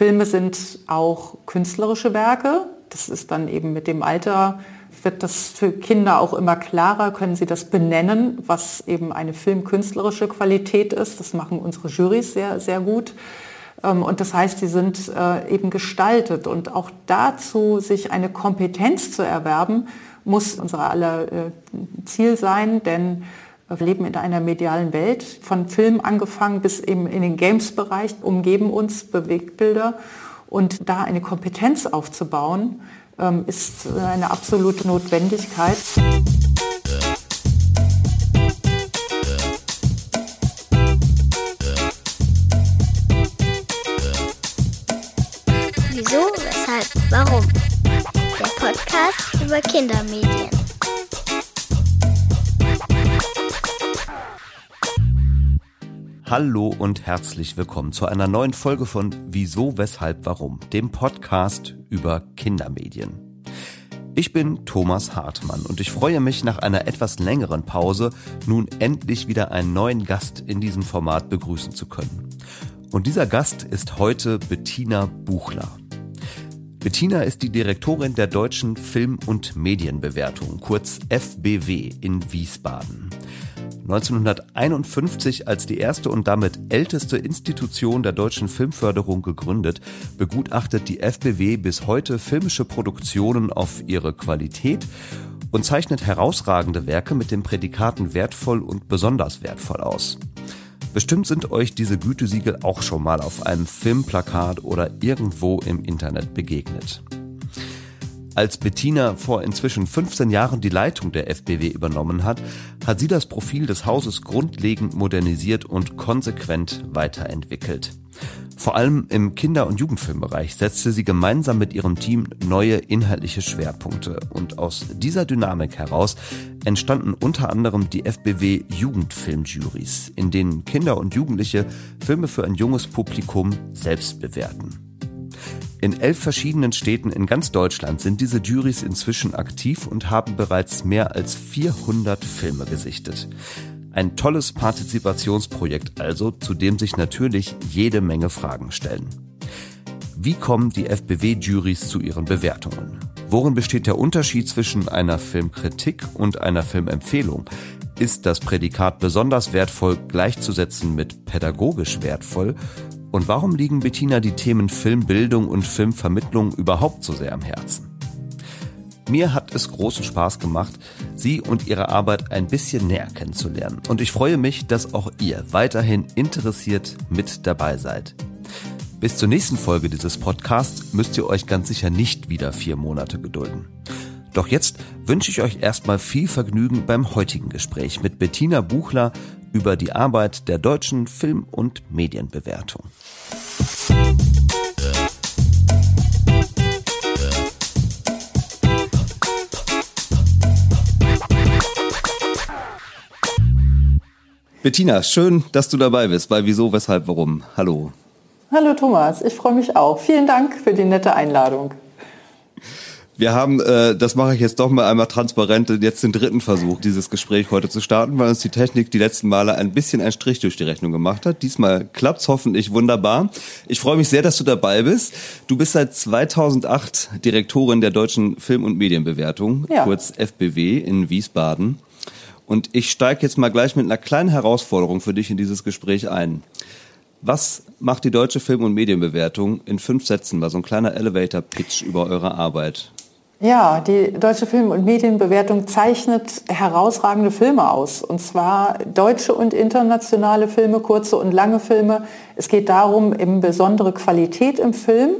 Filme sind auch künstlerische Werke. Das ist dann eben mit dem Alter wird das für Kinder auch immer klarer, können sie das benennen, was eben eine filmkünstlerische Qualität ist. Das machen unsere Jurys sehr, sehr gut. Ähm, und das heißt, sie sind äh, eben gestaltet. Und auch dazu, sich eine Kompetenz zu erwerben, muss unser aller äh, Ziel sein, denn wir leben in einer medialen Welt, von Film angefangen bis eben in den Games-Bereich, umgeben uns Bewegtbilder. Und da eine Kompetenz aufzubauen, ähm, ist eine absolute Notwendigkeit. Wieso, weshalb, warum? Der Podcast über Kindermedien. Hallo und herzlich willkommen zu einer neuen Folge von Wieso, weshalb, warum, dem Podcast über Kindermedien. Ich bin Thomas Hartmann und ich freue mich nach einer etwas längeren Pause nun endlich wieder einen neuen Gast in diesem Format begrüßen zu können. Und dieser Gast ist heute Bettina Buchler. Bettina ist die Direktorin der Deutschen Film- und Medienbewertung, kurz FBW in Wiesbaden. 1951 als die erste und damit älteste Institution der deutschen Filmförderung gegründet, begutachtet die FBW bis heute filmische Produktionen auf ihre Qualität und zeichnet herausragende Werke mit den Prädikaten wertvoll und besonders wertvoll aus. Bestimmt sind euch diese Gütesiegel auch schon mal auf einem Filmplakat oder irgendwo im Internet begegnet. Als Bettina vor inzwischen 15 Jahren die Leitung der FBW übernommen hat, hat sie das Profil des Hauses grundlegend modernisiert und konsequent weiterentwickelt. Vor allem im Kinder- und Jugendfilmbereich setzte sie gemeinsam mit ihrem Team neue inhaltliche Schwerpunkte und aus dieser Dynamik heraus entstanden unter anderem die FBW Jugendfilmjurys, in denen Kinder und Jugendliche Filme für ein junges Publikum selbst bewerten. In elf verschiedenen Städten in ganz Deutschland sind diese Juries inzwischen aktiv und haben bereits mehr als 400 Filme gesichtet. Ein tolles Partizipationsprojekt also, zu dem sich natürlich jede Menge Fragen stellen. Wie kommen die FBW-Juries zu ihren Bewertungen? Worin besteht der Unterschied zwischen einer Filmkritik und einer Filmempfehlung? Ist das Prädikat besonders wertvoll gleichzusetzen mit pädagogisch wertvoll? Und warum liegen Bettina die Themen Filmbildung und Filmvermittlung überhaupt so sehr am Herzen? Mir hat es großen Spaß gemacht, Sie und Ihre Arbeit ein bisschen näher kennenzulernen. Und ich freue mich, dass auch ihr weiterhin interessiert mit dabei seid. Bis zur nächsten Folge dieses Podcasts müsst ihr euch ganz sicher nicht wieder vier Monate gedulden. Doch jetzt wünsche ich euch erstmal viel Vergnügen beim heutigen Gespräch mit Bettina Buchler über die Arbeit der deutschen Film- und Medienbewertung. Bettina, schön, dass du dabei bist bei Wieso, Weshalb, Warum. Hallo. Hallo Thomas, ich freue mich auch. Vielen Dank für die nette Einladung. Wir haben, äh, das mache ich jetzt doch mal einmal transparent, jetzt den dritten Versuch, dieses Gespräch heute zu starten, weil uns die Technik die letzten Male ein bisschen einen Strich durch die Rechnung gemacht hat. Diesmal klappt's hoffentlich wunderbar. Ich freue mich sehr, dass du dabei bist. Du bist seit 2008 Direktorin der Deutschen Film- und Medienbewertung, ja. kurz FBW in Wiesbaden. Und ich steige jetzt mal gleich mit einer kleinen Herausforderung für dich in dieses Gespräch ein. Was macht die deutsche Film- und Medienbewertung in fünf Sätzen, mal so ein kleiner Elevator-Pitch über eure Arbeit? Ja, die Deutsche Film- und Medienbewertung zeichnet herausragende Filme aus. Und zwar deutsche und internationale Filme, kurze und lange Filme. Es geht darum, eben besondere Qualität im Film,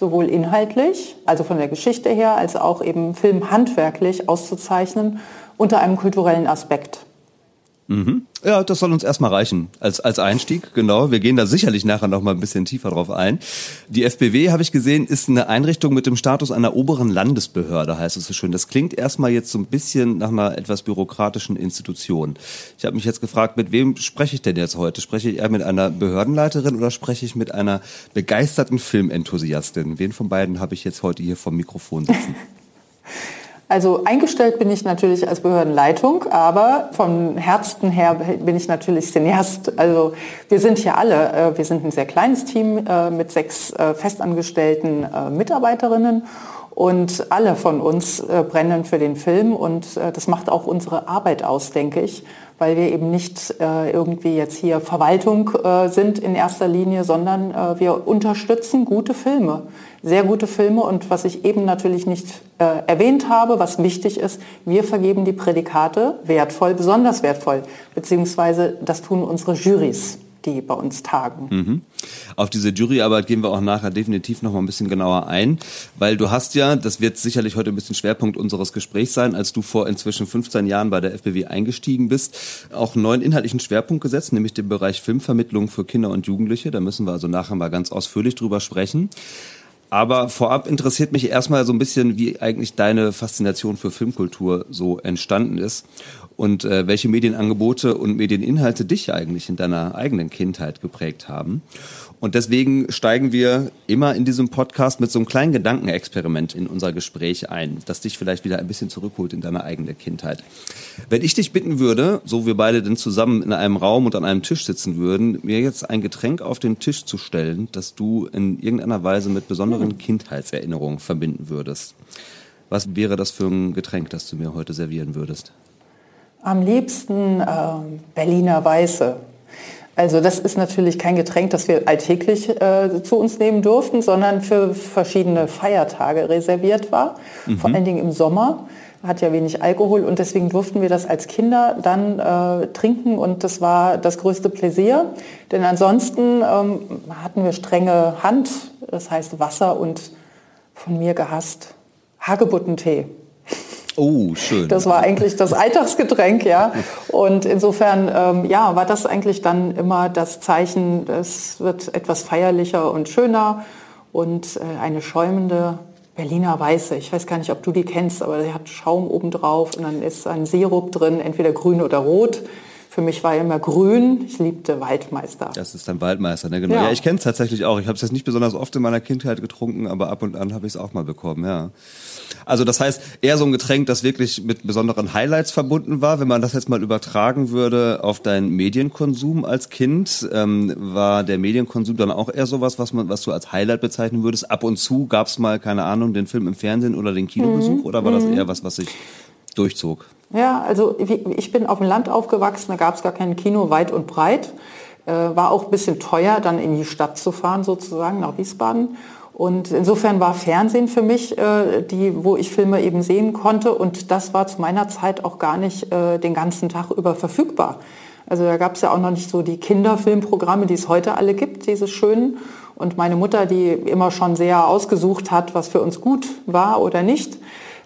sowohl inhaltlich, also von der Geschichte her, als auch eben filmhandwerklich auszuzeichnen unter einem kulturellen Aspekt. Mhm. Ja, das soll uns erstmal reichen als, als Einstieg, genau. Wir gehen da sicherlich nachher noch mal ein bisschen tiefer drauf ein. Die FBW, habe ich gesehen, ist eine Einrichtung mit dem Status einer oberen Landesbehörde, heißt es so schön. Das klingt erstmal jetzt so ein bisschen nach einer etwas bürokratischen Institution. Ich habe mich jetzt gefragt, mit wem spreche ich denn jetzt heute? Spreche ich eher mit einer Behördenleiterin oder spreche ich mit einer begeisterten Filmenthusiastin? Wen von beiden habe ich jetzt heute hier vom Mikrofon sitzen? Also eingestellt bin ich natürlich als Behördenleitung, aber vom Herzen her bin ich natürlich Cineast. Also wir sind hier alle, äh, wir sind ein sehr kleines Team äh, mit sechs äh, festangestellten Mitarbeiterinnen. Und alle von uns brennen für den Film. Und das macht auch unsere Arbeit aus, denke ich, weil wir eben nicht irgendwie jetzt hier Verwaltung sind in erster Linie, sondern wir unterstützen gute Filme sehr gute Filme. Und was ich eben natürlich nicht äh, erwähnt habe, was wichtig ist, wir vergeben die Prädikate wertvoll, besonders wertvoll, beziehungsweise das tun unsere Jurys die bei uns tagen. Mhm. Auf diese Juryarbeit gehen wir auch nachher definitiv noch mal ein bisschen genauer ein, weil du hast ja, das wird sicherlich heute ein bisschen Schwerpunkt unseres Gesprächs sein, als du vor inzwischen 15 Jahren bei der FBW eingestiegen bist, auch einen neuen inhaltlichen Schwerpunkt gesetzt, nämlich den Bereich Filmvermittlung für Kinder und Jugendliche. Da müssen wir also nachher mal ganz ausführlich drüber sprechen. Aber vorab interessiert mich erstmal so ein bisschen, wie eigentlich deine Faszination für Filmkultur so entstanden ist und äh, welche Medienangebote und Medieninhalte dich eigentlich in deiner eigenen Kindheit geprägt haben. Und deswegen steigen wir immer in diesem Podcast mit so einem kleinen Gedankenexperiment in unser Gespräch ein, das dich vielleicht wieder ein bisschen zurückholt in deine eigene Kindheit. Wenn ich dich bitten würde, so wir beide denn zusammen in einem Raum und an einem Tisch sitzen würden, mir jetzt ein Getränk auf den Tisch zu stellen, das du in irgendeiner Weise mit besonderen Kindheitserinnerungen verbinden würdest. Was wäre das für ein Getränk, das du mir heute servieren würdest? Am liebsten äh, Berliner Weiße. Also das ist natürlich kein Getränk, das wir alltäglich äh, zu uns nehmen durften, sondern für verschiedene Feiertage reserviert war, mhm. vor allen Dingen im Sommer hat ja wenig Alkohol und deswegen durften wir das als Kinder dann äh, trinken und das war das größte Pläsier. Denn ansonsten ähm, hatten wir strenge Hand, das heißt Wasser und von mir gehasst Hagebuttentee. Oh, schön. Das war eigentlich das Alltagsgetränk, ja. Und insofern, ähm, ja, war das eigentlich dann immer das Zeichen, es wird etwas feierlicher und schöner und äh, eine schäumende Berliner Weiße. Ich weiß gar nicht, ob du die kennst, aber sie hat Schaum obendrauf und dann ist ein Sirup drin, entweder grün oder rot. Für mich war immer grün. Ich liebte Waldmeister. Das ist ein Waldmeister, ne? Genau. Ja, ja ich kenne es tatsächlich auch. Ich habe es jetzt nicht besonders oft in meiner Kindheit getrunken, aber ab und an habe ich es auch mal bekommen, ja. Also das heißt, eher so ein Getränk, das wirklich mit besonderen Highlights verbunden war. Wenn man das jetzt mal übertragen würde auf deinen Medienkonsum als Kind, ähm, war der Medienkonsum dann auch eher sowas, was man, was du als Highlight bezeichnen würdest? Ab und zu gab es mal, keine Ahnung, den Film im Fernsehen oder den Kinobesuch mhm. oder war das mhm. eher was, was sich durchzog? Ja, also ich bin auf dem Land aufgewachsen, da gab es gar kein Kino weit und breit. Äh, war auch ein bisschen teuer, dann in die Stadt zu fahren, sozusagen, nach Wiesbaden. Und insofern war Fernsehen für mich, äh, die, wo ich Filme eben sehen konnte. Und das war zu meiner Zeit auch gar nicht äh, den ganzen Tag über verfügbar. Also da gab es ja auch noch nicht so die Kinderfilmprogramme, die es heute alle gibt, diese schönen. Und meine Mutter, die immer schon sehr ausgesucht hat, was für uns gut war oder nicht,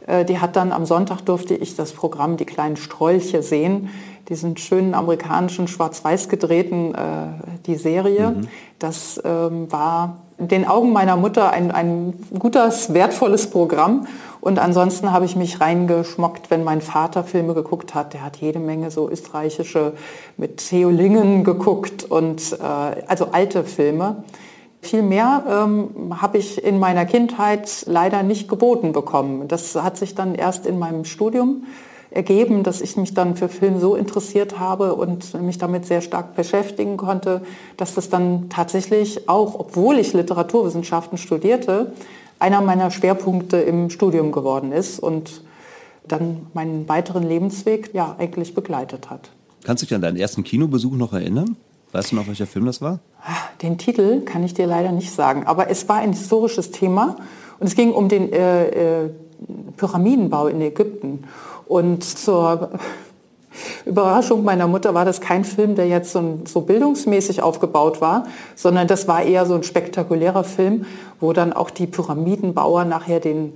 äh, die hat dann am Sonntag durfte ich das Programm Die kleinen Strolche sehen, diesen schönen amerikanischen schwarz-weiß gedrehten, äh, die Serie. Mhm. Das ähm, war den Augen meiner Mutter ein, ein gutes, wertvolles Programm. Und ansonsten habe ich mich reingeschmockt, wenn mein Vater Filme geguckt hat. Der hat jede Menge so österreichische mit Theo Lingen geguckt und äh, also alte Filme. Viel mehr ähm, habe ich in meiner Kindheit leider nicht geboten bekommen. Das hat sich dann erst in meinem Studium ergeben, dass ich mich dann für Film so interessiert habe und mich damit sehr stark beschäftigen konnte, dass das dann tatsächlich auch, obwohl ich Literaturwissenschaften studierte, einer meiner Schwerpunkte im Studium geworden ist und dann meinen weiteren Lebensweg ja eigentlich begleitet hat. Kannst du dich an deinen ersten Kinobesuch noch erinnern? Weißt du noch, welcher Film das war? Den Titel kann ich dir leider nicht sagen, aber es war ein historisches Thema und es ging um den äh, äh, Pyramidenbau in Ägypten. Und zur Überraschung meiner Mutter war das kein Film, der jetzt so, so, bildungsmäßig aufgebaut war, sondern das war eher so ein spektakulärer Film, wo dann auch die Pyramidenbauer nachher den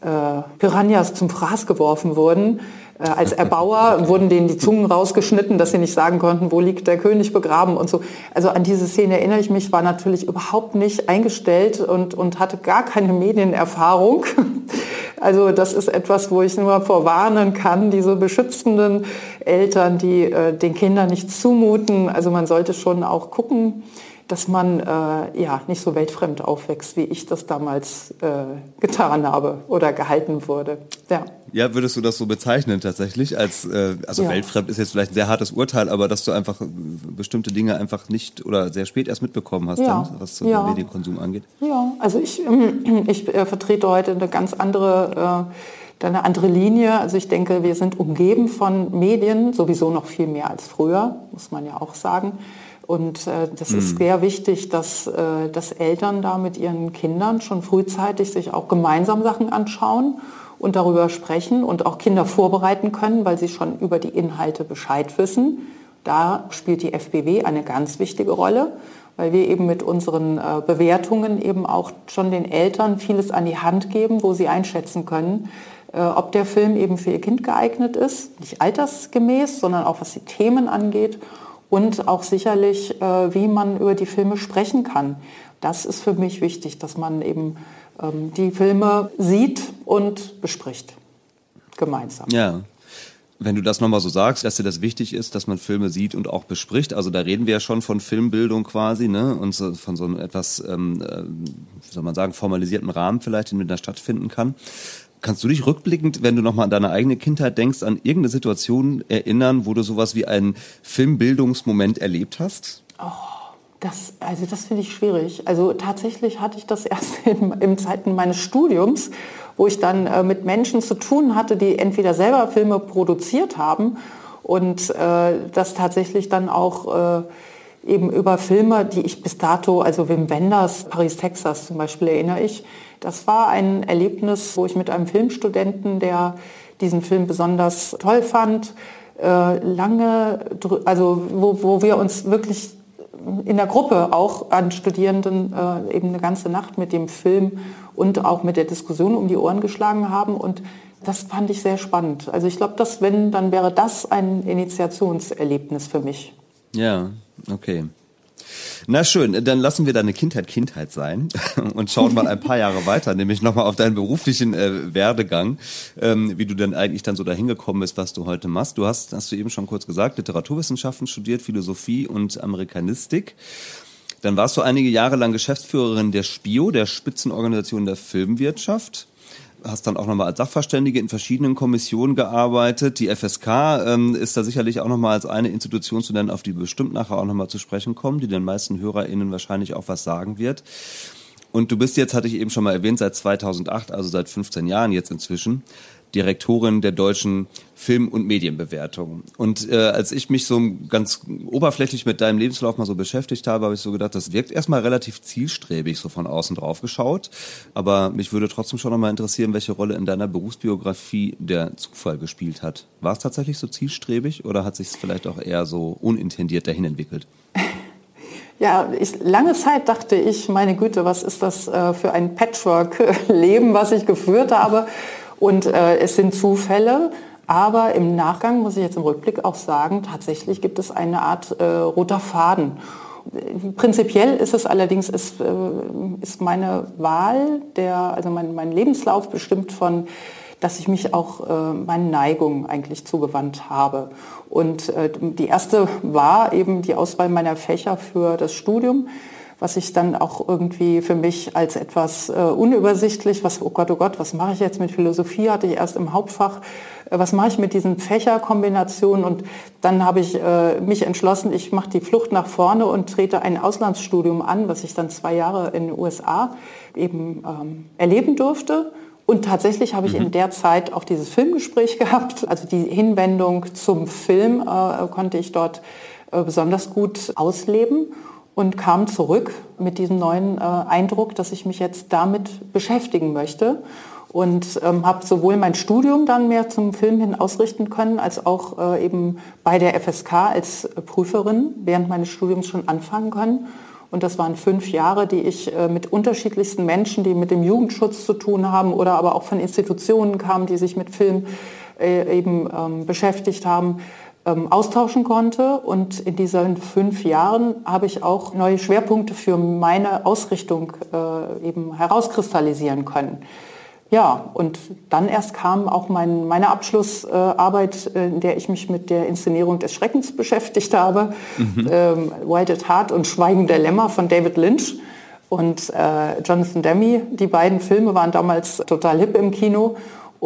äh, Piranhas zum Fraß geworfen wurden. Äh, als Erbauer wurden denen die Zungen rausgeschnitten, dass sie nicht sagen konnten, wo liegt der König begraben und so. Also an diese Szene erinnere ich mich, war natürlich überhaupt nicht eingestellt und, und hatte gar keine Medienerfahrung. Also das ist etwas, wo ich nur vorwarnen kann, diese beschützenden Eltern, die äh, den Kindern nicht zumuten. Also man sollte schon auch gucken, dass man äh, ja nicht so weltfremd aufwächst, wie ich das damals äh, getan habe oder gehalten wurde. Ja. Ja, würdest du das so bezeichnen tatsächlich? Als äh, also ja. weltfremd ist jetzt vielleicht ein sehr hartes Urteil, aber dass du einfach bestimmte Dinge einfach nicht oder sehr spät erst mitbekommen hast, ja. dann, was ja. den Medienkonsum angeht. Ja, also ich, ich äh, vertrete heute eine ganz andere äh, eine andere Linie. Also ich denke, wir sind umgeben von Medien, sowieso noch viel mehr als früher, muss man ja auch sagen. Und äh, das mhm. ist sehr wichtig, dass, äh, dass Eltern da mit ihren Kindern schon frühzeitig sich auch gemeinsam Sachen anschauen und darüber sprechen und auch Kinder vorbereiten können, weil sie schon über die Inhalte Bescheid wissen. Da spielt die FBW eine ganz wichtige Rolle, weil wir eben mit unseren äh, Bewertungen eben auch schon den Eltern vieles an die Hand geben, wo sie einschätzen können, äh, ob der Film eben für ihr Kind geeignet ist, nicht altersgemäß, sondern auch was die Themen angeht und auch sicherlich, äh, wie man über die Filme sprechen kann. Das ist für mich wichtig, dass man eben ähm, die Filme sieht und bespricht. Gemeinsam. Ja. Wenn du das nochmal so sagst, dass dir das wichtig ist, dass man Filme sieht und auch bespricht, also da reden wir ja schon von Filmbildung quasi, ne? Und so, von so einem etwas, ähm, äh, wie soll man sagen, formalisierten Rahmen vielleicht, den da stattfinden kann. Kannst du dich rückblickend, wenn du nochmal an deine eigene Kindheit denkst, an irgendeine Situation erinnern, wo du sowas wie einen Filmbildungsmoment erlebt hast? Oh, das, also das finde ich schwierig. Also tatsächlich hatte ich das erst in, in Zeiten meines Studiums, wo ich dann äh, mit Menschen zu tun hatte, die entweder selber Filme produziert haben und äh, das tatsächlich dann auch äh, eben über Filme, die ich bis dato, also Wim Wenders, Paris, Texas zum Beispiel erinnere ich, das war ein Erlebnis, wo ich mit einem Filmstudenten, der diesen Film besonders toll fand, äh, lange, also wo, wo wir uns wirklich in der Gruppe auch an Studierenden äh, eben eine ganze Nacht mit dem Film und auch mit der Diskussion um die Ohren geschlagen haben und das fand ich sehr spannend. Also ich glaube, dass wenn, dann wäre das ein Initiationserlebnis für mich. Ja, okay. Na schön, dann lassen wir deine Kindheit Kindheit sein und schauen mal ein paar Jahre weiter, nämlich nochmal auf deinen beruflichen äh, Werdegang, ähm, wie du denn eigentlich dann so dahin gekommen bist, was du heute machst. Du hast, hast du eben schon kurz gesagt, Literaturwissenschaften studiert, Philosophie und Amerikanistik. Dann warst du einige Jahre lang Geschäftsführerin der SPIO, der Spitzenorganisation der Filmwirtschaft hast dann auch nochmal als Sachverständige in verschiedenen Kommissionen gearbeitet. Die FSK ähm, ist da sicherlich auch nochmal als eine Institution zu nennen, auf die bestimmt nachher auch nochmal zu sprechen kommen, die den meisten HörerInnen wahrscheinlich auch was sagen wird. Und du bist jetzt, hatte ich eben schon mal erwähnt, seit 2008, also seit 15 Jahren jetzt inzwischen, Direktorin der deutschen Film- und Medienbewertung. Und äh, als ich mich so ganz oberflächlich mit deinem Lebenslauf mal so beschäftigt habe, habe ich so gedacht, das wirkt erstmal relativ zielstrebig, so von außen drauf geschaut. Aber mich würde trotzdem schon nochmal interessieren, welche Rolle in deiner Berufsbiografie der Zufall gespielt hat. War es tatsächlich so zielstrebig oder hat sich es vielleicht auch eher so unintendiert dahin entwickelt? Ja, ich, lange Zeit dachte ich, meine Güte, was ist das äh, für ein Patchwork-Leben, was ich geführt habe? Und äh, es sind Zufälle, aber im Nachgang muss ich jetzt im Rückblick auch sagen, tatsächlich gibt es eine Art äh, roter Faden. Prinzipiell ist es allerdings, ist, äh, ist meine Wahl, der, also mein, mein Lebenslauf bestimmt von, dass ich mich auch äh, meinen Neigungen eigentlich zugewandt habe. Und äh, die erste war eben die Auswahl meiner Fächer für das Studium was ich dann auch irgendwie für mich als etwas äh, unübersichtlich, was, oh Gott, oh Gott, was mache ich jetzt mit Philosophie, hatte ich erst im Hauptfach, äh, was mache ich mit diesen Fächerkombinationen und dann habe ich äh, mich entschlossen, ich mache die Flucht nach vorne und trete ein Auslandsstudium an, was ich dann zwei Jahre in den USA eben ähm, erleben durfte. Und tatsächlich habe ich mhm. in der Zeit auch dieses Filmgespräch gehabt. Also die Hinwendung zum Film äh, konnte ich dort äh, besonders gut ausleben und kam zurück mit diesem neuen äh, Eindruck, dass ich mich jetzt damit beschäftigen möchte und ähm, habe sowohl mein Studium dann mehr zum Film hin ausrichten können, als auch äh, eben bei der FSK als Prüferin während meines Studiums schon anfangen können. Und das waren fünf Jahre, die ich äh, mit unterschiedlichsten Menschen, die mit dem Jugendschutz zu tun haben oder aber auch von Institutionen kamen, die sich mit Film äh, eben ähm, beschäftigt haben, ähm, austauschen konnte. Und in diesen fünf Jahren habe ich auch neue Schwerpunkte für meine Ausrichtung äh, eben herauskristallisieren können. ja, und dann erst kam auch mein, meine Abschlussarbeit, äh, in der ich mich mit der Inszenierung des Schreckens beschäftigt habe. Mhm. Ähm, Wild at Heart und Schweigen der Lämmer von David Lynch und äh, Jonathan Demme. Die beiden Filme waren damals total hip im Kino.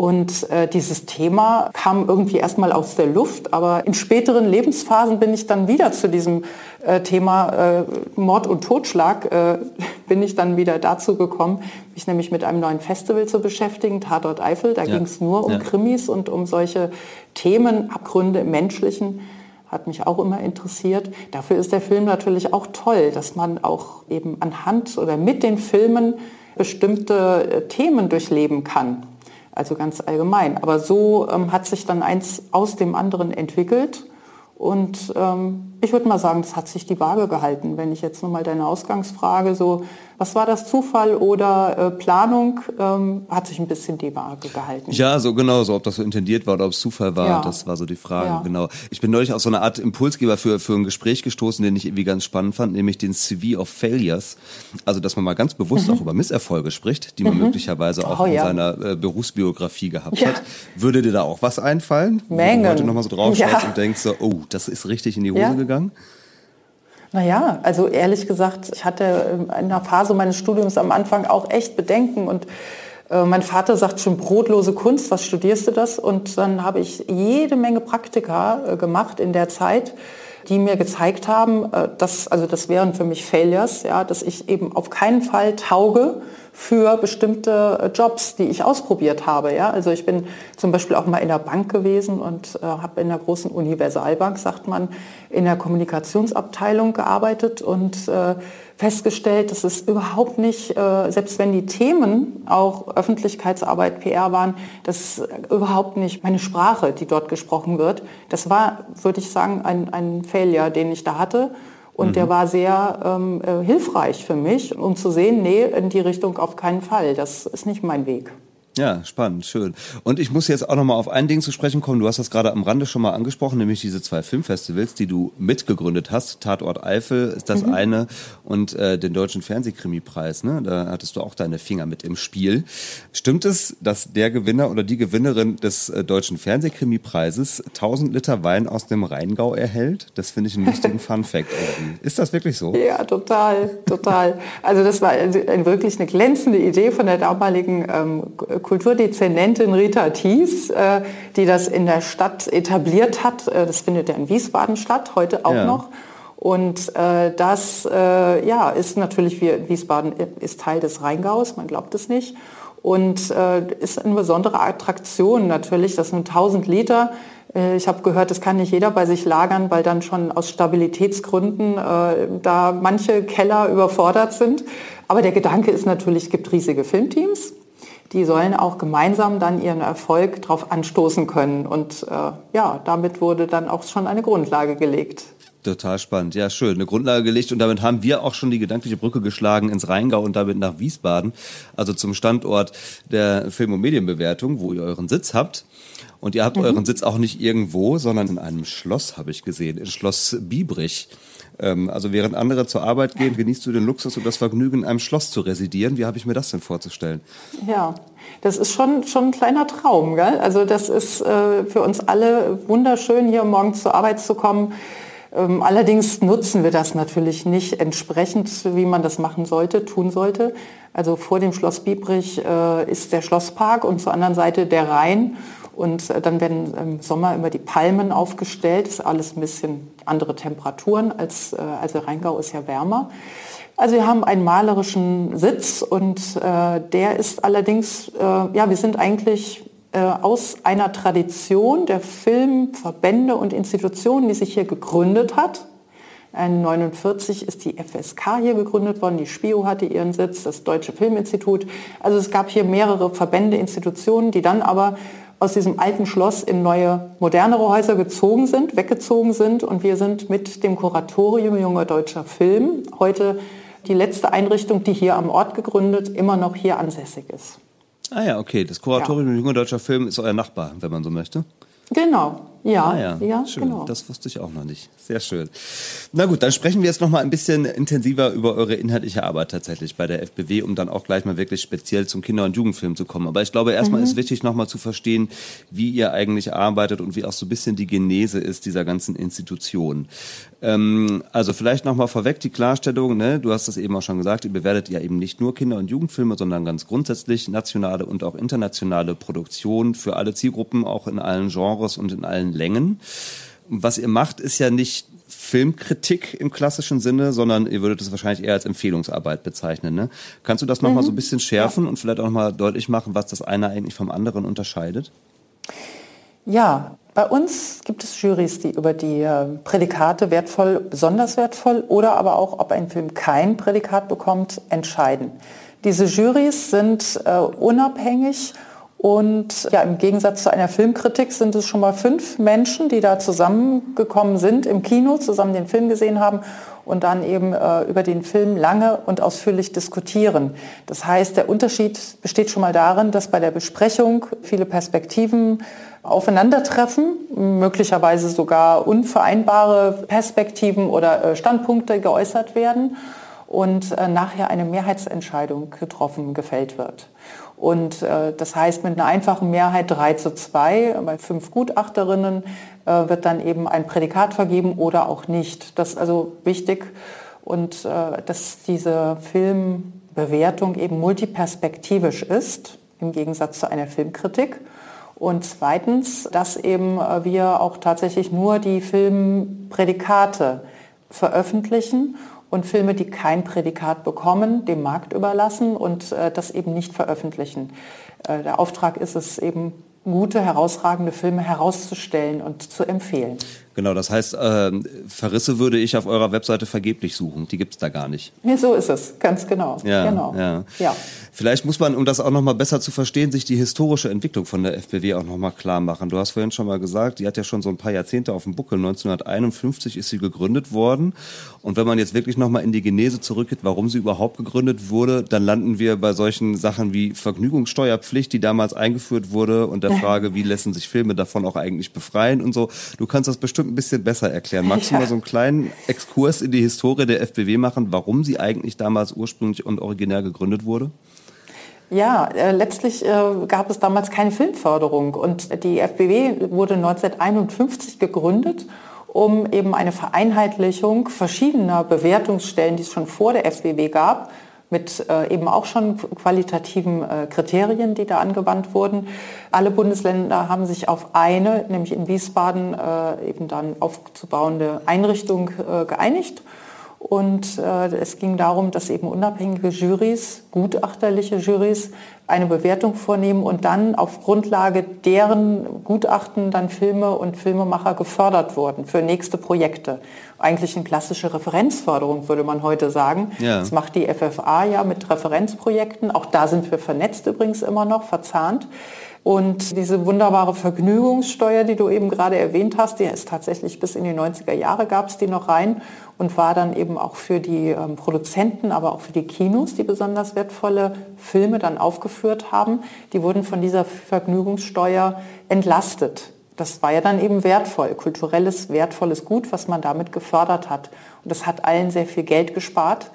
Und äh, dieses Thema kam irgendwie erstmal aus der Luft, aber in späteren Lebensphasen bin ich dann wieder zu diesem äh, Thema äh, Mord und Totschlag, äh, bin ich dann wieder dazu gekommen, mich nämlich mit einem neuen Festival zu beschäftigen, Tatort Eifel. Da ja. ging es nur um ja. Krimis und um solche Themen, Abgründe im Menschlichen hat mich auch immer interessiert. Dafür ist der Film natürlich auch toll, dass man auch eben anhand oder mit den Filmen bestimmte äh, Themen durchleben kann also ganz allgemein. Aber so ähm, hat sich dann eins aus dem anderen entwickelt. Und ähm, ich würde mal sagen, das hat sich die Waage gehalten. Wenn ich jetzt nochmal deine Ausgangsfrage so was war das, Zufall oder äh, Planung? Ähm, hat sich ein bisschen die Waage gehalten. Ja, so genau, so ob das so intendiert war oder ob es Zufall war, ja. das war so die Frage, ja. genau. Ich bin neulich auf so eine Art Impulsgeber für, für ein Gespräch gestoßen, den ich irgendwie ganz spannend fand, nämlich den CV of Failures. Also, dass man mal ganz bewusst mhm. auch über Misserfolge spricht, die man mhm. möglicherweise auch oh, in ja. seiner äh, Berufsbiografie gehabt hat. Würde dir da auch was einfallen? Mengen. Wo du heute nochmal so drauf schaust und denkst so, oh, das ist richtig in die Hose gegangen? Naja, also ehrlich gesagt, ich hatte in einer Phase meines Studiums am Anfang auch echt Bedenken und äh, mein Vater sagt schon brotlose Kunst, was studierst du das? Und dann habe ich jede Menge Praktika äh, gemacht in der Zeit, die mir gezeigt haben, äh, dass, also das wären für mich Failures, ja, dass ich eben auf keinen Fall tauge für bestimmte äh, Jobs, die ich ausprobiert habe. Ja? Also ich bin zum Beispiel auch mal in der Bank gewesen und äh, habe in der großen Universalbank, sagt man, in der Kommunikationsabteilung gearbeitet und äh, festgestellt, dass es überhaupt nicht, äh, selbst wenn die Themen auch Öffentlichkeitsarbeit, PR waren, das ist überhaupt nicht meine Sprache, die dort gesprochen wird. Das war, würde ich sagen, ein, ein Failure, den ich da hatte. Und mhm. der war sehr ähm, äh, hilfreich für mich, um zu sehen, nee, in die Richtung auf keinen Fall. Das ist nicht mein Weg. Ja, spannend, schön. Und ich muss jetzt auch noch mal auf ein Ding zu sprechen kommen. Du hast das gerade am Rande schon mal angesprochen, nämlich diese zwei Filmfestivals, die du mitgegründet hast. Tatort Eifel ist das mhm. eine und äh, den Deutschen Fernsehkrimipreis. Ne? Da hattest du auch deine Finger mit im Spiel. Stimmt es, dass der Gewinner oder die Gewinnerin des äh, Deutschen Fernsehkrimipreises 1000 Liter Wein aus dem Rheingau erhält? Das finde ich einen lustigen Fun Fact irgendwie. Ist das wirklich so? Ja, total, total. Also das war also wirklich eine glänzende Idee von der damaligen ähm, Kulturdezernentin Rita Thies, äh, die das in der Stadt etabliert hat. Äh, das findet ja in Wiesbaden statt, heute auch ja. noch. Und äh, das äh, ja, ist natürlich, wie Wiesbaden ist Teil des Rheingaus, man glaubt es nicht. Und äh, ist eine besondere Attraktion natürlich, das sind 1000 Liter. Äh, ich habe gehört, das kann nicht jeder bei sich lagern, weil dann schon aus Stabilitätsgründen da manche Keller überfordert sind. Aber der Gedanke ist natürlich, es gibt riesige Filmteams die sollen auch gemeinsam dann ihren Erfolg darauf anstoßen können. Und äh, ja, damit wurde dann auch schon eine Grundlage gelegt. Total spannend. Ja, schön. Eine Grundlage gelegt und damit haben wir auch schon die gedankliche Brücke geschlagen ins Rheingau und damit nach Wiesbaden, also zum Standort der Film- und Medienbewertung, wo ihr euren Sitz habt. Und ihr habt mhm. euren Sitz auch nicht irgendwo, sondern in einem Schloss, habe ich gesehen, in Schloss Biebrich. Ähm, also während andere zur Arbeit gehen, genießt du den Luxus und das Vergnügen, in einem Schloss zu residieren. Wie habe ich mir das denn vorzustellen? Ja, das ist schon, schon ein kleiner Traum. Gell? Also das ist äh, für uns alle wunderschön, hier morgens zur Arbeit zu kommen. Ähm, allerdings nutzen wir das natürlich nicht entsprechend, wie man das machen sollte, tun sollte. Also vor dem Schloss Biebrich äh, ist der Schlosspark und zur anderen Seite der Rhein. Und äh, dann werden im Sommer immer die Palmen aufgestellt. Das ist alles ein bisschen andere Temperaturen als, äh, also Rheingau ist ja wärmer. Also wir haben einen malerischen Sitz und äh, der ist allerdings, äh, ja, wir sind eigentlich äh, aus einer Tradition der Filmverbände und Institutionen, die sich hier gegründet hat. 1949 ist die FSK hier gegründet worden, die SPIO hatte ihren Sitz, das Deutsche Filminstitut. Also es gab hier mehrere Verbände, Institutionen, die dann aber aus diesem alten Schloss in neue, modernere Häuser gezogen sind, weggezogen sind. Und wir sind mit dem Kuratorium Junger Deutscher Film heute die letzte Einrichtung, die hier am Ort gegründet, immer noch hier ansässig ist. Ah ja, okay. Das Kuratorium ja. Junger Deutscher Film ist euer Nachbar, wenn man so möchte. Genau, Ja, ah, ja. ja schön. Genau. Das wusste ich auch noch nicht. Sehr schön. Na gut, dann sprechen wir jetzt noch mal ein bisschen intensiver über eure inhaltliche Arbeit tatsächlich bei der FBW, um dann auch gleich mal wirklich speziell zum Kinder- und Jugendfilm zu kommen. Aber ich glaube, erstmal mhm. ist wichtig, noch mal zu verstehen, wie ihr eigentlich arbeitet und wie auch so ein bisschen die Genese ist dieser ganzen Institution. Ähm, also vielleicht noch mal vorweg die Klarstellung. Ne? Du hast das eben auch schon gesagt. Ihr bewertet ja eben nicht nur Kinder- und Jugendfilme, sondern ganz grundsätzlich nationale und auch internationale Produktionen für alle Zielgruppen, auch in allen Genres und in allen Längen. Was ihr macht, ist ja nicht Filmkritik im klassischen Sinne, sondern ihr würdet es wahrscheinlich eher als Empfehlungsarbeit bezeichnen. Ne? Kannst du das nochmal mhm. so ein bisschen schärfen ja. und vielleicht auch nochmal deutlich machen, was das eine eigentlich vom anderen unterscheidet? Ja, bei uns gibt es Jurys, die über die äh, Prädikate wertvoll, besonders wertvoll oder aber auch, ob ein Film kein Prädikat bekommt, entscheiden. Diese Jurys sind äh, unabhängig und ja, im Gegensatz zu einer Filmkritik sind es schon mal fünf Menschen, die da zusammengekommen sind im Kino, zusammen den Film gesehen haben und dann eben äh, über den Film lange und ausführlich diskutieren. Das heißt, der Unterschied besteht schon mal darin, dass bei der Besprechung viele Perspektiven aufeinandertreffen, möglicherweise sogar unvereinbare Perspektiven oder äh, Standpunkte geäußert werden und äh, nachher eine Mehrheitsentscheidung getroffen, gefällt wird. Und äh, das heißt, mit einer einfachen Mehrheit 3 zu 2 bei fünf Gutachterinnen äh, wird dann eben ein Prädikat vergeben oder auch nicht. Das ist also wichtig und äh, dass diese Filmbewertung eben multiperspektivisch ist, im Gegensatz zu einer Filmkritik. Und zweitens, dass eben äh, wir auch tatsächlich nur die Filmprädikate veröffentlichen und Filme, die kein Prädikat bekommen, dem Markt überlassen und äh, das eben nicht veröffentlichen. Äh, der Auftrag ist es eben, gute, herausragende Filme herauszustellen und zu empfehlen. Genau, das heißt, äh, Verrisse würde ich auf eurer Webseite vergeblich suchen. Die gibt es da gar nicht. Ja, so ist es, ganz genau. Ja, genau. Ja. ja. Vielleicht muss man, um das auch noch mal besser zu verstehen, sich die historische Entwicklung von der FBW auch noch mal klar machen. Du hast vorhin schon mal gesagt, die hat ja schon so ein paar Jahrzehnte auf dem Buckel. 1951 ist sie gegründet worden. Und wenn man jetzt wirklich noch mal in die Genese zurückgeht, warum sie überhaupt gegründet wurde, dann landen wir bei solchen Sachen wie Vergnügungssteuerpflicht, die damals eingeführt wurde und der Frage, wie lassen sich Filme davon auch eigentlich befreien und so. Du kannst das bestimmt ein bisschen besser erklären. Magst ja. du mal so einen kleinen Exkurs in die Historie der FBW machen, warum sie eigentlich damals ursprünglich und originär gegründet wurde? Ja, äh, letztlich äh, gab es damals keine Filmförderung und die FBW wurde 1951 gegründet, um eben eine Vereinheitlichung verschiedener Bewertungsstellen, die es schon vor der FBW gab, mit äh, eben auch schon qualitativen äh, Kriterien, die da angewandt wurden. Alle Bundesländer haben sich auf eine, nämlich in Wiesbaden, äh, eben dann aufzubauende Einrichtung äh, geeinigt. Und äh, es ging darum, dass eben unabhängige Jurys, gutachterliche Jurys, eine Bewertung vornehmen und dann auf Grundlage deren Gutachten dann Filme und Filmemacher gefördert wurden für nächste Projekte. Eigentlich eine klassische Referenzförderung, würde man heute sagen. Ja. Das macht die FFA ja mit Referenzprojekten. Auch da sind wir vernetzt übrigens immer noch, verzahnt. Und diese wunderbare Vergnügungssteuer, die du eben gerade erwähnt hast, die ist tatsächlich bis in die 90er Jahre gab es die noch rein und war dann eben auch für die ähm, Produzenten, aber auch für die Kinos, die besonders wertvolle Filme dann aufgeführt haben. Die wurden von dieser Vergnügungssteuer entlastet. Das war ja dann eben wertvoll, kulturelles, wertvolles Gut, was man damit gefördert hat. Und das hat allen sehr viel Geld gespart.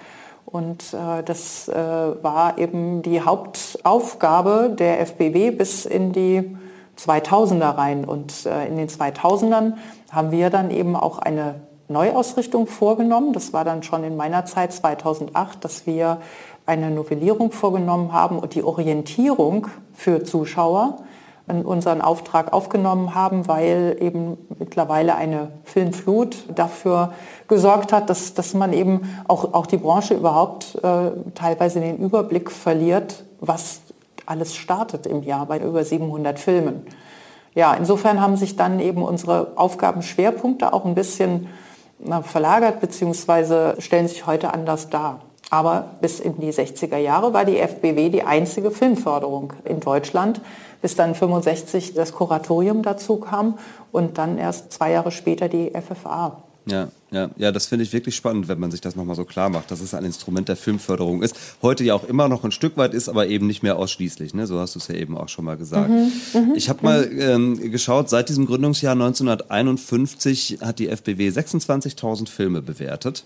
Und äh, das äh, war eben die Hauptaufgabe der FBW bis in die 2000er rein. Und äh, in den 2000ern haben wir dann eben auch eine Neuausrichtung vorgenommen. Das war dann schon in meiner Zeit 2008, dass wir eine Novellierung vorgenommen haben und die Orientierung für Zuschauer in unseren Auftrag aufgenommen haben, weil eben mittlerweile eine Filmflut dafür gesorgt hat, dass, dass man eben auch, auch die Branche überhaupt äh, teilweise den Überblick verliert, was alles startet im Jahr bei über 700 Filmen. Ja, insofern haben sich dann eben unsere Aufgabenschwerpunkte auch ein bisschen na, verlagert bzw. stellen sich heute anders dar. Aber bis in die 60er Jahre war die FBW die einzige Filmförderung in Deutschland, bis dann 65 das Kuratorium dazu kam und dann erst zwei Jahre später die FFA. Ja, ja, ja, das finde ich wirklich spannend, wenn man sich das nochmal so klar macht, dass es ein Instrument der Filmförderung ist. Heute ja auch immer noch ein Stück weit ist, aber eben nicht mehr ausschließlich. Ne? So hast du es ja eben auch schon mal gesagt. Mhm, mhm ich habe mal mhm. ähm, geschaut, seit diesem Gründungsjahr 1951 hat die FBW 26.000 Filme bewertet.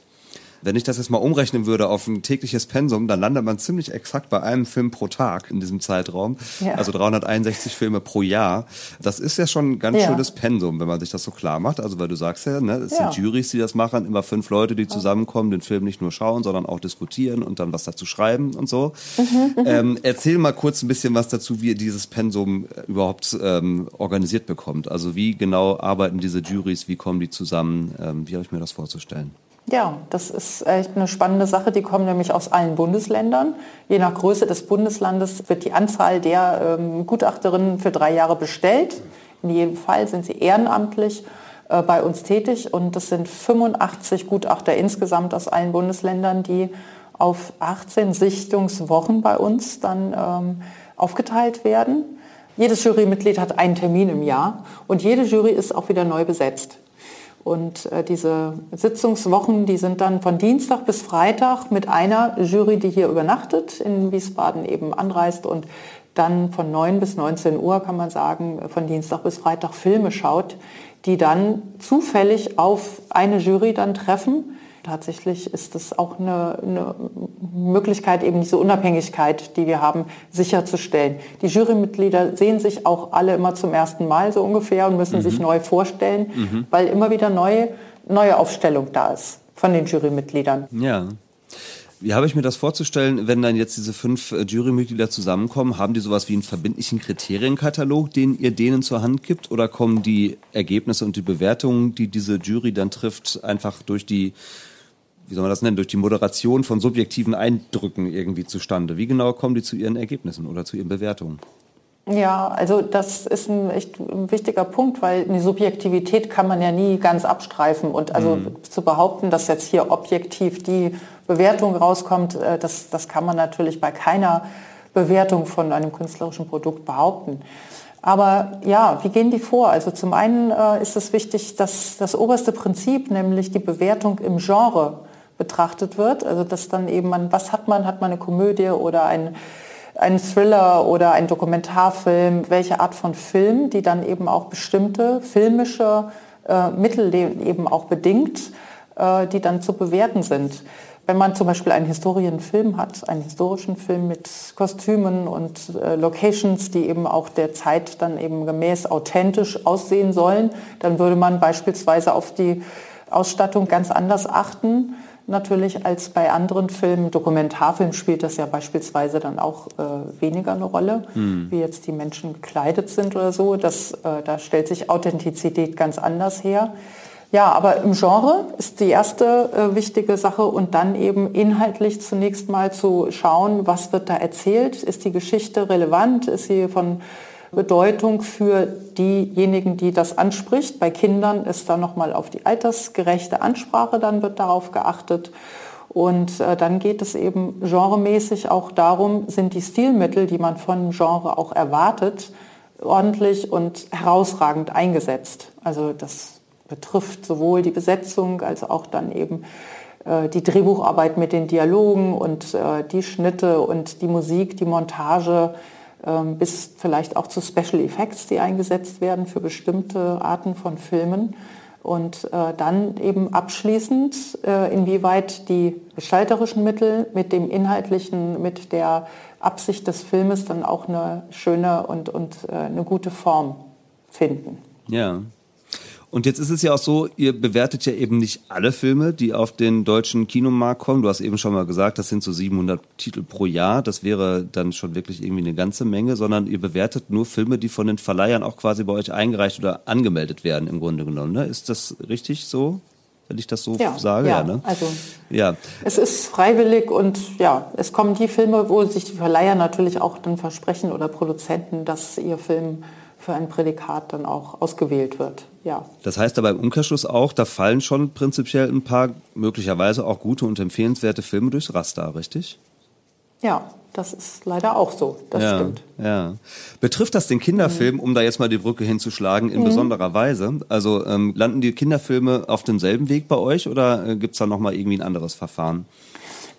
Wenn ich das jetzt mal umrechnen würde auf ein tägliches Pensum, dann landet man ziemlich exakt bei einem Film pro Tag in diesem Zeitraum. Ja. Also 361 Filme pro Jahr. Das ist ja schon ein ganz ja. schönes Pensum, wenn man sich das so klar macht. Also weil du sagst ja, ne, es ja. sind Jurys, die das machen, immer fünf Leute, die zusammenkommen, den Film nicht nur schauen, sondern auch diskutieren und dann was dazu schreiben und so. Mhm, mhm. ähm, erzähl mal kurz ein bisschen was dazu, wie ihr dieses Pensum äh, überhaupt ähm, organisiert bekommt. Also wie genau arbeiten diese Jurys, wie kommen die zusammen, ähm, wie habe ich mir das vorzustellen? Ja, das ist echt eine spannende Sache. Die kommen nämlich aus allen Bundesländern. Je nach Größe des Bundeslandes wird die Anzahl der ähm, Gutachterinnen für drei Jahre bestellt. In jedem Fall sind sie ehrenamtlich äh, bei uns tätig und das sind 85 Gutachter insgesamt aus allen Bundesländern, die auf 18 Sichtungswochen bei uns dann ähm, aufgeteilt werden. Jedes Jurymitglied hat einen Termin im Jahr und jede Jury ist auch wieder neu besetzt. Und äh, diese Sitzungswochen, die sind dann von Dienstag bis Freitag mit einer Jury, die hier übernachtet, in Wiesbaden eben anreist und dann von 9 bis 19 Uhr, kann man sagen, von Dienstag bis Freitag Filme schaut, die dann zufällig auf eine Jury dann treffen tatsächlich ist es auch eine, eine, Möglichkeit, eben diese Unabhängigkeit, die wir haben, sicherzustellen. Die Jurymitglieder sehen sich auch alle immer zum ersten Mal so ungefähr und müssen mhm. sich neu vorstellen, mhm. weil immer wieder neue, neue Aufstellung da ist von den Jurymitgliedern. Ja. Wie habe ich mir das vorzustellen, wenn dann jetzt diese fünf äh, Jurymitglieder zusammenkommen? Haben die sowas wie einen verbindlichen Kriterienkatalog, den ihr denen zur Hand gibt? Oder kommen die Ergebnisse und die Bewertungen, die diese Jury dann trifft, einfach durch die wie soll man das nennen, durch die Moderation von subjektiven Eindrücken irgendwie zustande? Wie genau kommen die zu ihren Ergebnissen oder zu ihren Bewertungen? Ja, also das ist ein echt ein wichtiger Punkt, weil die Subjektivität kann man ja nie ganz abstreifen. Und also mhm. zu behaupten, dass jetzt hier objektiv die Bewertung rauskommt, äh, das, das kann man natürlich bei keiner Bewertung von einem künstlerischen Produkt behaupten. Aber ja, wie gehen die vor? Also zum einen äh, ist es wichtig, dass das oberste Prinzip, nämlich die Bewertung im Genre, betrachtet wird. Also dass dann eben man, was hat man? Hat man eine Komödie oder ein, ein Thriller oder ein Dokumentarfilm? Welche Art von Film, die dann eben auch bestimmte filmische äh, Mittel eben auch bedingt, äh, die dann zu bewerten sind. Wenn man zum Beispiel einen Historienfilm hat, einen historischen Film mit Kostümen und äh, Locations, die eben auch der Zeit dann eben gemäß authentisch aussehen sollen, dann würde man beispielsweise auf die Ausstattung ganz anders achten natürlich als bei anderen Filmen. Dokumentarfilm spielt das ja beispielsweise dann auch äh, weniger eine Rolle, mhm. wie jetzt die Menschen gekleidet sind oder so. Das, äh, da stellt sich Authentizität ganz anders her. Ja, aber im Genre ist die erste äh, wichtige Sache und dann eben inhaltlich zunächst mal zu schauen, was wird da erzählt? Ist die Geschichte relevant? Ist sie von Bedeutung für diejenigen, die das anspricht. Bei Kindern ist da nochmal auf die altersgerechte Ansprache, dann wird darauf geachtet. Und äh, dann geht es eben genremäßig auch darum, sind die Stilmittel, die man von Genre auch erwartet, ordentlich und herausragend eingesetzt. Also das betrifft sowohl die Besetzung als auch dann eben äh, die Drehbucharbeit mit den Dialogen und äh, die Schnitte und die Musik, die Montage, bis vielleicht auch zu Special Effects, die eingesetzt werden für bestimmte Arten von Filmen. Und äh, dann eben abschließend, äh, inwieweit die gestalterischen Mittel mit dem inhaltlichen, mit der Absicht des Filmes dann auch eine schöne und, und äh, eine gute Form finden. Ja, und jetzt ist es ja auch so, ihr bewertet ja eben nicht alle Filme, die auf den deutschen Kinomarkt kommen. Du hast eben schon mal gesagt, das sind so 700 Titel pro Jahr. Das wäre dann schon wirklich irgendwie eine ganze Menge, sondern ihr bewertet nur Filme, die von den Verleihern auch quasi bei euch eingereicht oder angemeldet werden im Grunde genommen. Ne? Ist das richtig so? wenn ich das so ja, sage. Ja, ja, ne? also ja. es ist freiwillig und ja, es kommen die Filme, wo sich die Verleiher natürlich auch dann versprechen oder Produzenten, dass ihr Film für ein Prädikat dann auch ausgewählt wird. Ja. Das heißt aber im Umkehrschluss auch, da fallen schon prinzipiell ein paar möglicherweise auch gute und empfehlenswerte Filme durchs Raster, richtig? Ja, das ist leider auch so. Das ja, stimmt. Ja. Betrifft das den Kinderfilm, mhm. um da jetzt mal die Brücke hinzuschlagen, in mhm. besonderer Weise? Also ähm, landen die Kinderfilme auf demselben Weg bei euch oder äh, gibt es da nochmal irgendwie ein anderes Verfahren?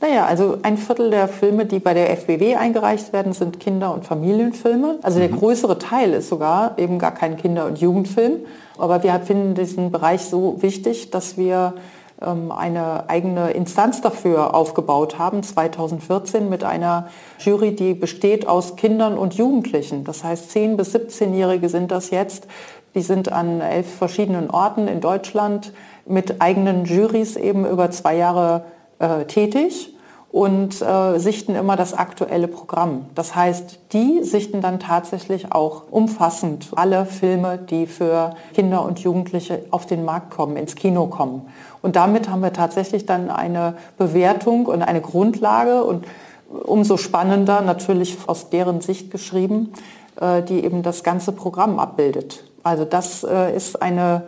Naja, also ein Viertel der Filme, die bei der FBW eingereicht werden, sind Kinder- und Familienfilme. Also der mhm. größere Teil ist sogar eben gar kein Kinder- und Jugendfilm. Aber wir finden diesen Bereich so wichtig, dass wir ähm, eine eigene Instanz dafür aufgebaut haben, 2014 mit einer Jury, die besteht aus Kindern und Jugendlichen. Das heißt, 10 bis 17-Jährige sind das jetzt. Die sind an elf verschiedenen Orten in Deutschland mit eigenen Jurys eben über zwei Jahre äh, tätig und äh, sichten immer das aktuelle Programm. Das heißt, die sichten dann tatsächlich auch umfassend alle Filme, die für Kinder und Jugendliche auf den Markt kommen, ins Kino kommen. Und damit haben wir tatsächlich dann eine Bewertung und eine Grundlage und umso spannender natürlich aus deren Sicht geschrieben, äh, die eben das ganze Programm abbildet. Also das äh, ist eine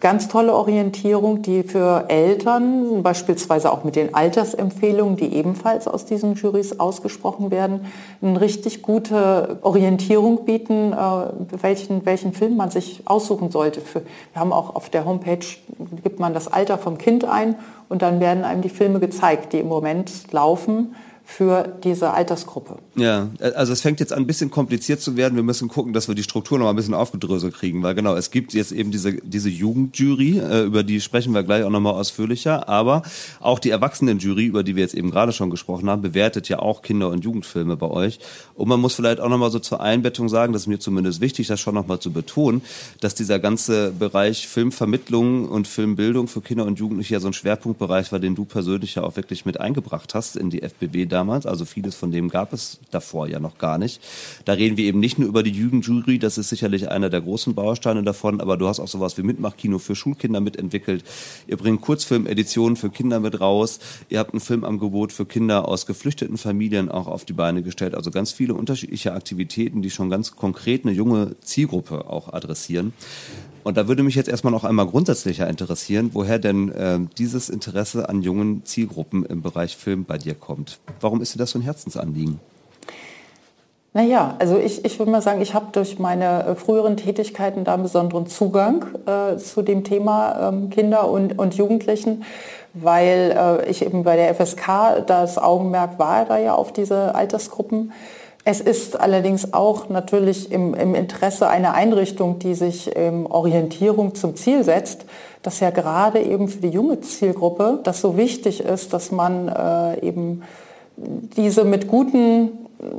ganz tolle Orientierung, die für Eltern, beispielsweise auch mit den Altersempfehlungen, die ebenfalls aus diesen Jurys ausgesprochen werden, eine richtig gute Orientierung bieten, äh, welchen, welchen Film man sich aussuchen sollte. wir haben auch auf der Homepage, gibt man das Alter vom Kind ein und dann werden einem die Filme gezeigt, die im Moment laufen für diese Altersgruppe. Ja, also es fängt jetzt an, ein bisschen kompliziert zu werden. Wir müssen gucken, dass wir die Struktur noch mal ein bisschen aufgedröselt kriegen, weil genau, es gibt jetzt eben diese, diese Jugendjury, äh, über die sprechen wir gleich auch noch mal ausführlicher, aber auch die Erwachsenenjury, über die wir jetzt eben gerade schon gesprochen haben, bewertet ja auch Kinder- und Jugendfilme bei euch. Und man muss vielleicht auch noch mal so zur Einbettung sagen, das ist mir zumindest wichtig, das schon noch mal zu betonen, dass dieser ganze Bereich Filmvermittlung und Filmbildung für Kinder und Jugendliche ja so ein Schwerpunktbereich war, den du persönlich ja auch wirklich mit eingebracht hast in die FBB da damals, also vieles von dem gab es davor ja noch gar nicht. Da reden wir eben nicht nur über die Jugendjury, das ist sicherlich einer der großen Bausteine davon, aber du hast auch sowas wie Mitmachkino für Schulkinder mitentwickelt. Ihr bringt Kurzfilmeditionen für Kinder mit raus. Ihr habt ein Filmangebot für Kinder aus geflüchteten Familien auch auf die Beine gestellt. Also ganz viele unterschiedliche Aktivitäten, die schon ganz konkret eine junge Zielgruppe auch adressieren. Und da würde mich jetzt erstmal noch einmal grundsätzlicher interessieren, woher denn äh, dieses Interesse an jungen Zielgruppen im Bereich Film bei dir kommt. Warum ist dir das so ein Herzensanliegen? Naja, also ich, ich würde mal sagen, ich habe durch meine äh, früheren Tätigkeiten da einen besonderen Zugang äh, zu dem Thema ähm, Kinder und, und Jugendlichen, weil äh, ich eben bei der FSK das Augenmerk war da ja auf diese Altersgruppen. Es ist allerdings auch natürlich im, im Interesse einer Einrichtung, die sich ähm, Orientierung zum Ziel setzt, dass ja gerade eben für die junge Zielgruppe das so wichtig ist, dass man äh, eben diese mit guten,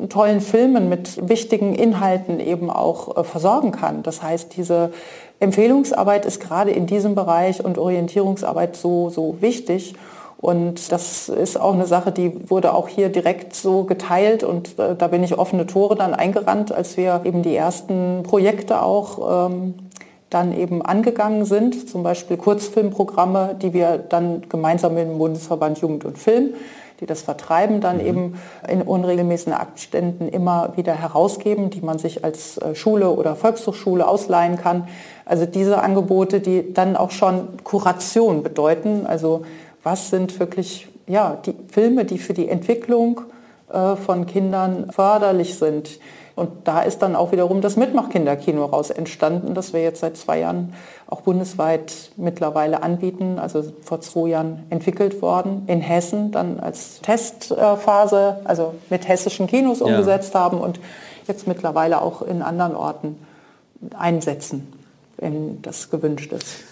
tollen Filmen, mit wichtigen Inhalten eben auch äh, versorgen kann. Das heißt, diese Empfehlungsarbeit ist gerade in diesem Bereich und Orientierungsarbeit so, so wichtig. Und das ist auch eine Sache, die wurde auch hier direkt so geteilt und äh, da bin ich offene Tore dann eingerannt, als wir eben die ersten Projekte auch ähm, dann eben angegangen sind, zum Beispiel Kurzfilmprogramme, die wir dann gemeinsam mit dem Bundesverband Jugend und Film, die das vertreiben, dann mhm. eben in unregelmäßigen Abständen immer wieder herausgeben, die man sich als äh, Schule oder Volkshochschule ausleihen kann. Also diese Angebote, die dann auch schon Kuration bedeuten, also was sind wirklich ja, die Filme, die für die Entwicklung äh, von Kindern förderlich sind. Und da ist dann auch wiederum das Mitmachkinderkino raus entstanden, das wir jetzt seit zwei Jahren auch bundesweit mittlerweile anbieten, also vor zwei Jahren entwickelt worden, in Hessen dann als Testphase, also mit hessischen Kinos umgesetzt ja. haben und jetzt mittlerweile auch in anderen Orten einsetzen, wenn das gewünscht ist.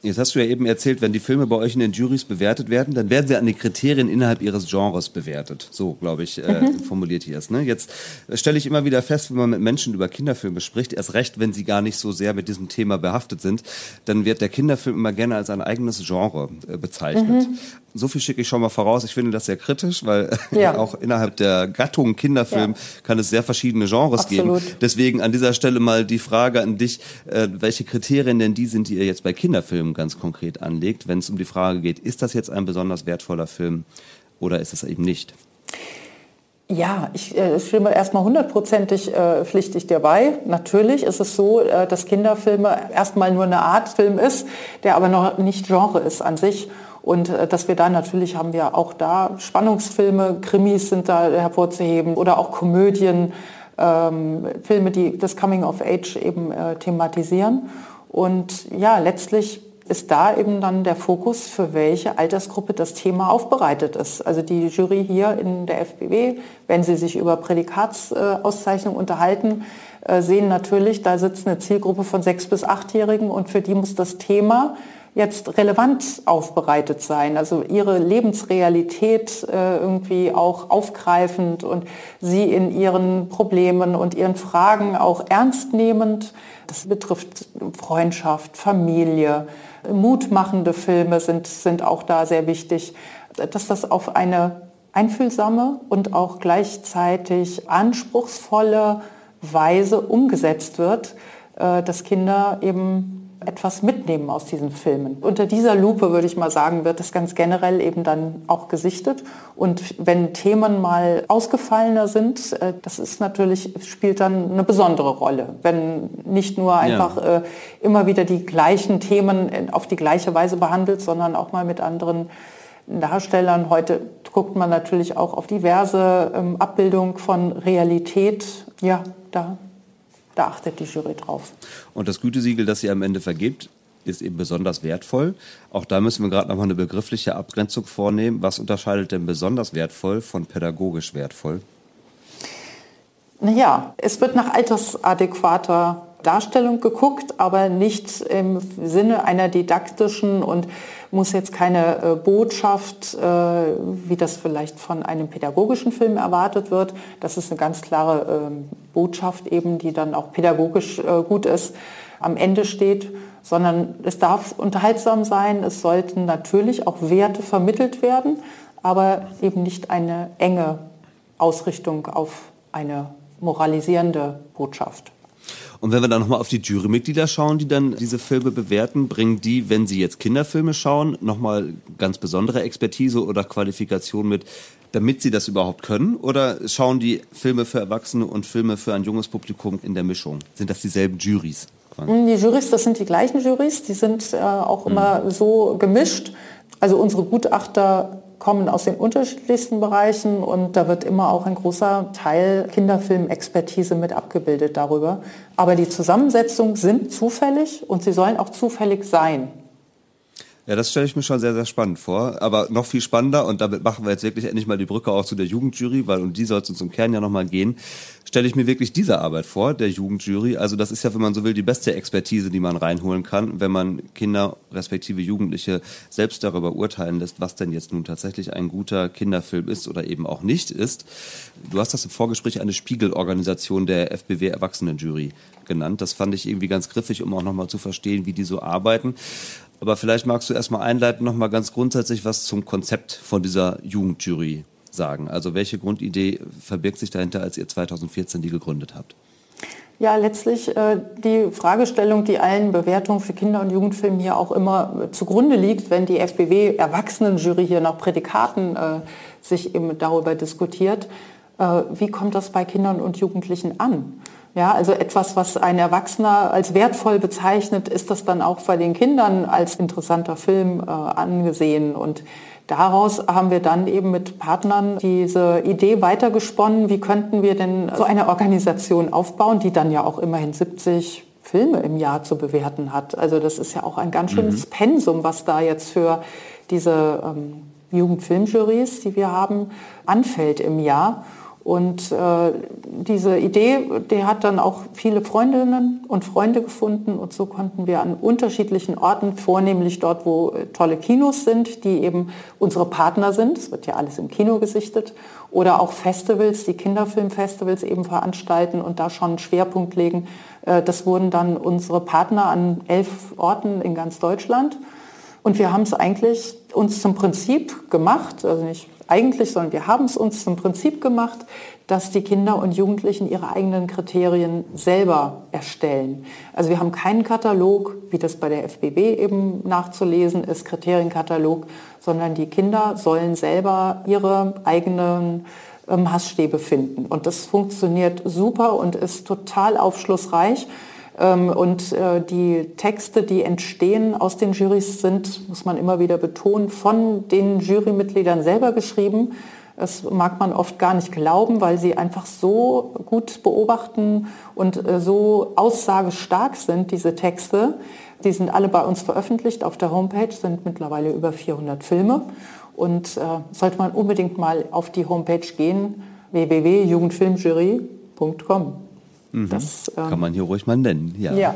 Jetzt hast du ja eben erzählt, wenn die Filme bei euch in den Juries bewertet werden, dann werden sie an den Kriterien innerhalb ihres Genres bewertet. So, glaube ich, äh, mhm. formuliert hier ist. Ne? Jetzt stelle ich immer wieder fest, wenn man mit Menschen über Kinderfilme spricht, erst recht, wenn sie gar nicht so sehr mit diesem Thema behaftet sind, dann wird der Kinderfilm immer gerne als ein eigenes Genre äh, bezeichnet. Mhm so viel schicke ich schon mal voraus. Ich finde das sehr kritisch, weil ja. auch innerhalb der Gattung Kinderfilm ja. kann es sehr verschiedene Genres Absolut. geben. Deswegen an dieser Stelle mal die Frage an dich, äh, welche Kriterien denn die sind, die ihr jetzt bei Kinderfilmen ganz konkret anlegt, wenn es um die Frage geht, ist das jetzt ein besonders wertvoller Film oder ist es eben nicht? Ja, ich äh, stimme erstmal hundertprozentig äh, pflichtig dir bei. Natürlich ist es so, äh, dass Kinderfilme erstmal nur eine Art Film ist, der aber noch nicht Genre ist an sich. Und äh, dass wir da natürlich haben wir auch da Spannungsfilme, Krimis sind da hervorzuheben oder auch Komödien, ähm, Filme, die das Coming of Age eben äh, thematisieren. Und ja, letztlich ist da eben dann der Fokus, für welche Altersgruppe das Thema aufbereitet ist. Also die Jury hier in der FBW, wenn sie sich über Prädikatsauszeichnung unterhalten, äh, sehen natürlich, da sitzt eine Zielgruppe von sechs bis achtjährigen und für die muss das Thema jetzt relevant aufbereitet sein, also ihre Lebensrealität äh, irgendwie auch aufgreifend und sie in ihren Problemen und ihren Fragen auch ernst nehmend. Das betrifft Freundschaft, Familie, mutmachende Filme sind, sind auch da sehr wichtig, dass das auf eine einfühlsame und auch gleichzeitig anspruchsvolle Weise umgesetzt wird, äh, dass Kinder eben etwas mitnehmen aus diesen Filmen. Unter dieser Lupe, würde ich mal sagen, wird es ganz generell eben dann auch gesichtet. Und wenn Themen mal ausgefallener sind, äh, das ist natürlich, spielt dann eine besondere Rolle. Wenn nicht nur einfach ja. Äh, immer wieder die gleichen Themen auf die gleiche Weise behandelt, sondern auch mal mit anderen Darstellern. Heute guckt man natürlich auch auf diverse ähm, Abbildung von Realität. Ja, da da achtet die Jury drauf. Und das Gütesiegel, das sie am Ende vergibt, ist eben besonders wertvoll. Auch da müssen wir gerade noch mal eine begriffliche Abgrenzung vornehmen. Was unterscheidet denn besonders wertvoll von pädagogisch wertvoll? Naja, es wird nach altersadäquater Darstellung geguckt, aber nicht im Sinne einer didaktischen und muss jetzt keine äh, Botschaft, äh, wie das vielleicht von einem pädagogischen Film erwartet wird. Das ist eine ganz klare äh, Botschaft eben, die dann auch pädagogisch äh, gut ist, am Ende steht, sondern es darf unterhaltsam sein. Es sollten natürlich auch Werte vermittelt werden, aber eben nicht eine enge Ausrichtung auf eine moralisierende Botschaft. Und wenn wir dann nochmal auf die Jurymitglieder schauen, die dann diese Filme bewerten, bringen die, wenn sie jetzt Kinderfilme schauen, nochmal ganz besondere Expertise oder Qualifikation mit, damit sie das überhaupt können? Oder schauen die Filme für Erwachsene und Filme für ein junges Publikum in der Mischung? Sind das dieselben Juries? Die Juries, das sind die gleichen Juries, die sind äh, auch immer mhm. so gemischt. Also unsere Gutachter kommen aus den unterschiedlichsten Bereichen und da wird immer auch ein großer Teil Kinderfilmexpertise mit abgebildet darüber. Aber die Zusammensetzung sind zufällig und sie sollen auch zufällig sein. Ja, das stelle ich mir schon sehr, sehr spannend vor. Aber noch viel spannender, und damit machen wir jetzt wirklich endlich mal die Brücke auch zu der Jugendjury, weil um die soll es uns im Kern ja nochmal gehen, stelle ich mir wirklich diese Arbeit vor, der Jugendjury. Also das ist ja, wenn man so will, die beste Expertise, die man reinholen kann, wenn man Kinder respektive Jugendliche selbst darüber urteilen lässt, was denn jetzt nun tatsächlich ein guter Kinderfilm ist oder eben auch nicht ist. Du hast das im Vorgespräch eine Spiegelorganisation der FBW Erwachsenenjury genannt. Das fand ich irgendwie ganz griffig, um auch nochmal zu verstehen, wie die so arbeiten. Aber vielleicht magst du erstmal einleiten, nochmal ganz grundsätzlich was zum Konzept von dieser Jugendjury sagen. Also welche Grundidee verbirgt sich dahinter, als ihr 2014 die gegründet habt? Ja, letztlich äh, die Fragestellung, die allen Bewertungen für Kinder- und Jugendfilme hier auch immer äh, zugrunde liegt, wenn die FBW Erwachsenenjury hier nach Prädikaten äh, sich eben darüber diskutiert, äh, wie kommt das bei Kindern und Jugendlichen an? Ja, also etwas, was ein Erwachsener als wertvoll bezeichnet, ist das dann auch bei den Kindern als interessanter Film äh, angesehen. Und daraus haben wir dann eben mit Partnern diese Idee weitergesponnen, wie könnten wir denn so eine Organisation aufbauen, die dann ja auch immerhin 70 Filme im Jahr zu bewerten hat. Also das ist ja auch ein ganz schönes mhm. Pensum, was da jetzt für diese ähm, Jugendfilmjurys, die wir haben, anfällt im Jahr. Und äh, diese Idee, die hat dann auch viele Freundinnen und Freunde gefunden und so konnten wir an unterschiedlichen Orten, vornehmlich dort, wo äh, tolle Kinos sind, die eben unsere Partner sind, es wird ja alles im Kino gesichtet, oder auch Festivals, die Kinderfilmfestivals eben veranstalten und da schon einen Schwerpunkt legen. Äh, das wurden dann unsere Partner an elf Orten in ganz Deutschland. Und wir haben es eigentlich uns zum Prinzip gemacht, also nicht eigentlich, sondern wir haben es uns zum Prinzip gemacht, dass die Kinder und Jugendlichen ihre eigenen Kriterien selber erstellen. Also wir haben keinen Katalog, wie das bei der FBB eben nachzulesen ist, Kriterienkatalog, sondern die Kinder sollen selber ihre eigenen ähm, Hassstäbe finden. Und das funktioniert super und ist total aufschlussreich und äh, die Texte, die entstehen aus den Jurys, sind, muss man immer wieder betonen, von den Jurymitgliedern selber geschrieben. Das mag man oft gar nicht glauben, weil sie einfach so gut beobachten und äh, so aussagestark sind, diese Texte. Die sind alle bei uns veröffentlicht auf der Homepage, sind mittlerweile über 400 Filme. Und äh, sollte man unbedingt mal auf die Homepage gehen, www.jugendfilmjury.com. Mhm. Das ähm, kann man hier ruhig mal nennen. Ja, ja.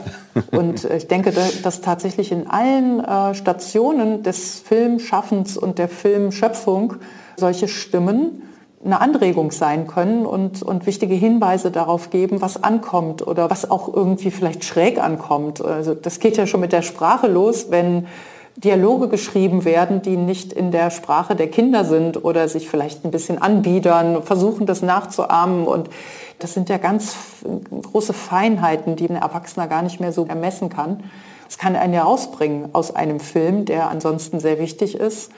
und äh, ich denke, dass tatsächlich in allen äh, Stationen des Filmschaffens und der Filmschöpfung solche Stimmen eine Anregung sein können und, und wichtige Hinweise darauf geben, was ankommt oder was auch irgendwie vielleicht schräg ankommt. Also das geht ja schon mit der Sprache los, wenn Dialoge geschrieben werden, die nicht in der Sprache der Kinder sind oder sich vielleicht ein bisschen anbiedern, versuchen das nachzuahmen. Und das sind ja ganz große Feinheiten, die ein Erwachsener gar nicht mehr so ermessen kann. Es kann einen ja rausbringen aus einem Film, der ansonsten sehr wichtig ist.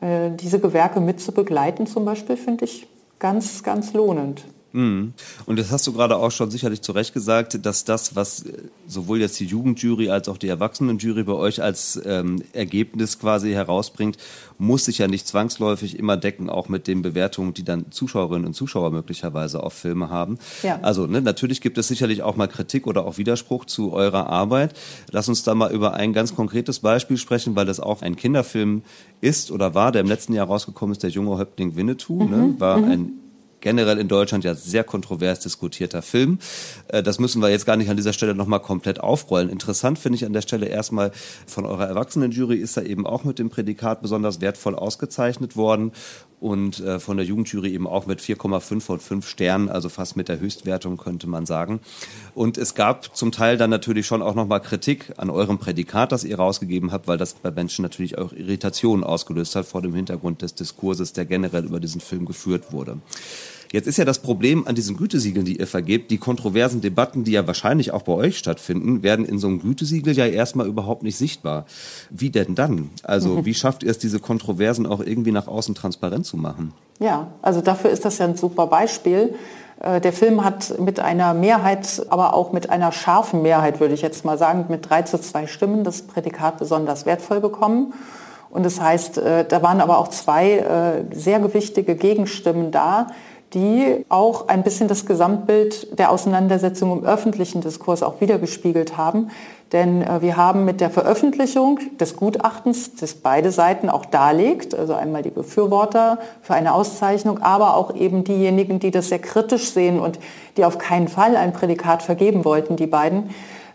Äh, diese Gewerke mit zu begleiten zum Beispiel, finde ich ganz, ganz lohnend. Mhm. Und das hast du gerade auch schon sicherlich zu Recht gesagt, dass das, was äh, sowohl jetzt die Jugendjury als auch die Erwachsenenjury bei euch als ähm, Ergebnis quasi herausbringt, muss sich ja nicht zwangsläufig immer decken, auch mit den Bewertungen, die dann Zuschauerinnen und Zuschauer möglicherweise auf Filme haben. Ja. Also ne, natürlich gibt es sicherlich auch mal Kritik oder auch Widerspruch zu eurer Arbeit. Lass uns da mal über ein ganz konkretes Beispiel sprechen, weil das auch ein Kinderfilm ist oder war, der im letzten Jahr rausgekommen ist, der junge Häuptling Winnetou, ne, mhm. ne, war mhm. ein generell in Deutschland ja sehr kontrovers diskutierter Film. Äh, das müssen wir jetzt gar nicht an dieser Stelle nochmal komplett aufrollen. Interessant finde ich an der Stelle erstmal von eurer Erwachsenenjury ist er eben auch mit dem Prädikat besonders wertvoll ausgezeichnet worden und äh, von der Jugendjury eben auch mit 4,5 von 5 Sternen, also fast mit der Höchstwertung könnte man sagen. Und es gab zum Teil dann natürlich schon auch nochmal Kritik an eurem Prädikat, das ihr rausgegeben habt, weil das bei Menschen natürlich auch Irritationen ausgelöst hat vor dem Hintergrund des Diskurses, der generell über diesen Film geführt wurde. Jetzt ist ja das Problem an diesen Gütesiegeln, die ihr vergebt, die kontroversen Debatten, die ja wahrscheinlich auch bei euch stattfinden, werden in so einem Gütesiegel ja erstmal überhaupt nicht sichtbar. Wie denn dann? Also wie schafft ihr es, diese Kontroversen auch irgendwie nach außen transparent zu machen? Ja, also dafür ist das ja ein super Beispiel. Äh, der Film hat mit einer Mehrheit, aber auch mit einer scharfen Mehrheit, würde ich jetzt mal sagen, mit drei zu zwei Stimmen das Prädikat besonders wertvoll bekommen. Und das heißt, äh, da waren aber auch zwei äh, sehr gewichtige Gegenstimmen da, die auch ein bisschen das Gesamtbild der Auseinandersetzung im öffentlichen Diskurs auch wiedergespiegelt haben. Denn äh, wir haben mit der Veröffentlichung des Gutachtens, das beide Seiten auch darlegt, also einmal die Befürworter für eine Auszeichnung, aber auch eben diejenigen, die das sehr kritisch sehen und die auf keinen Fall ein Prädikat vergeben wollten, die beiden,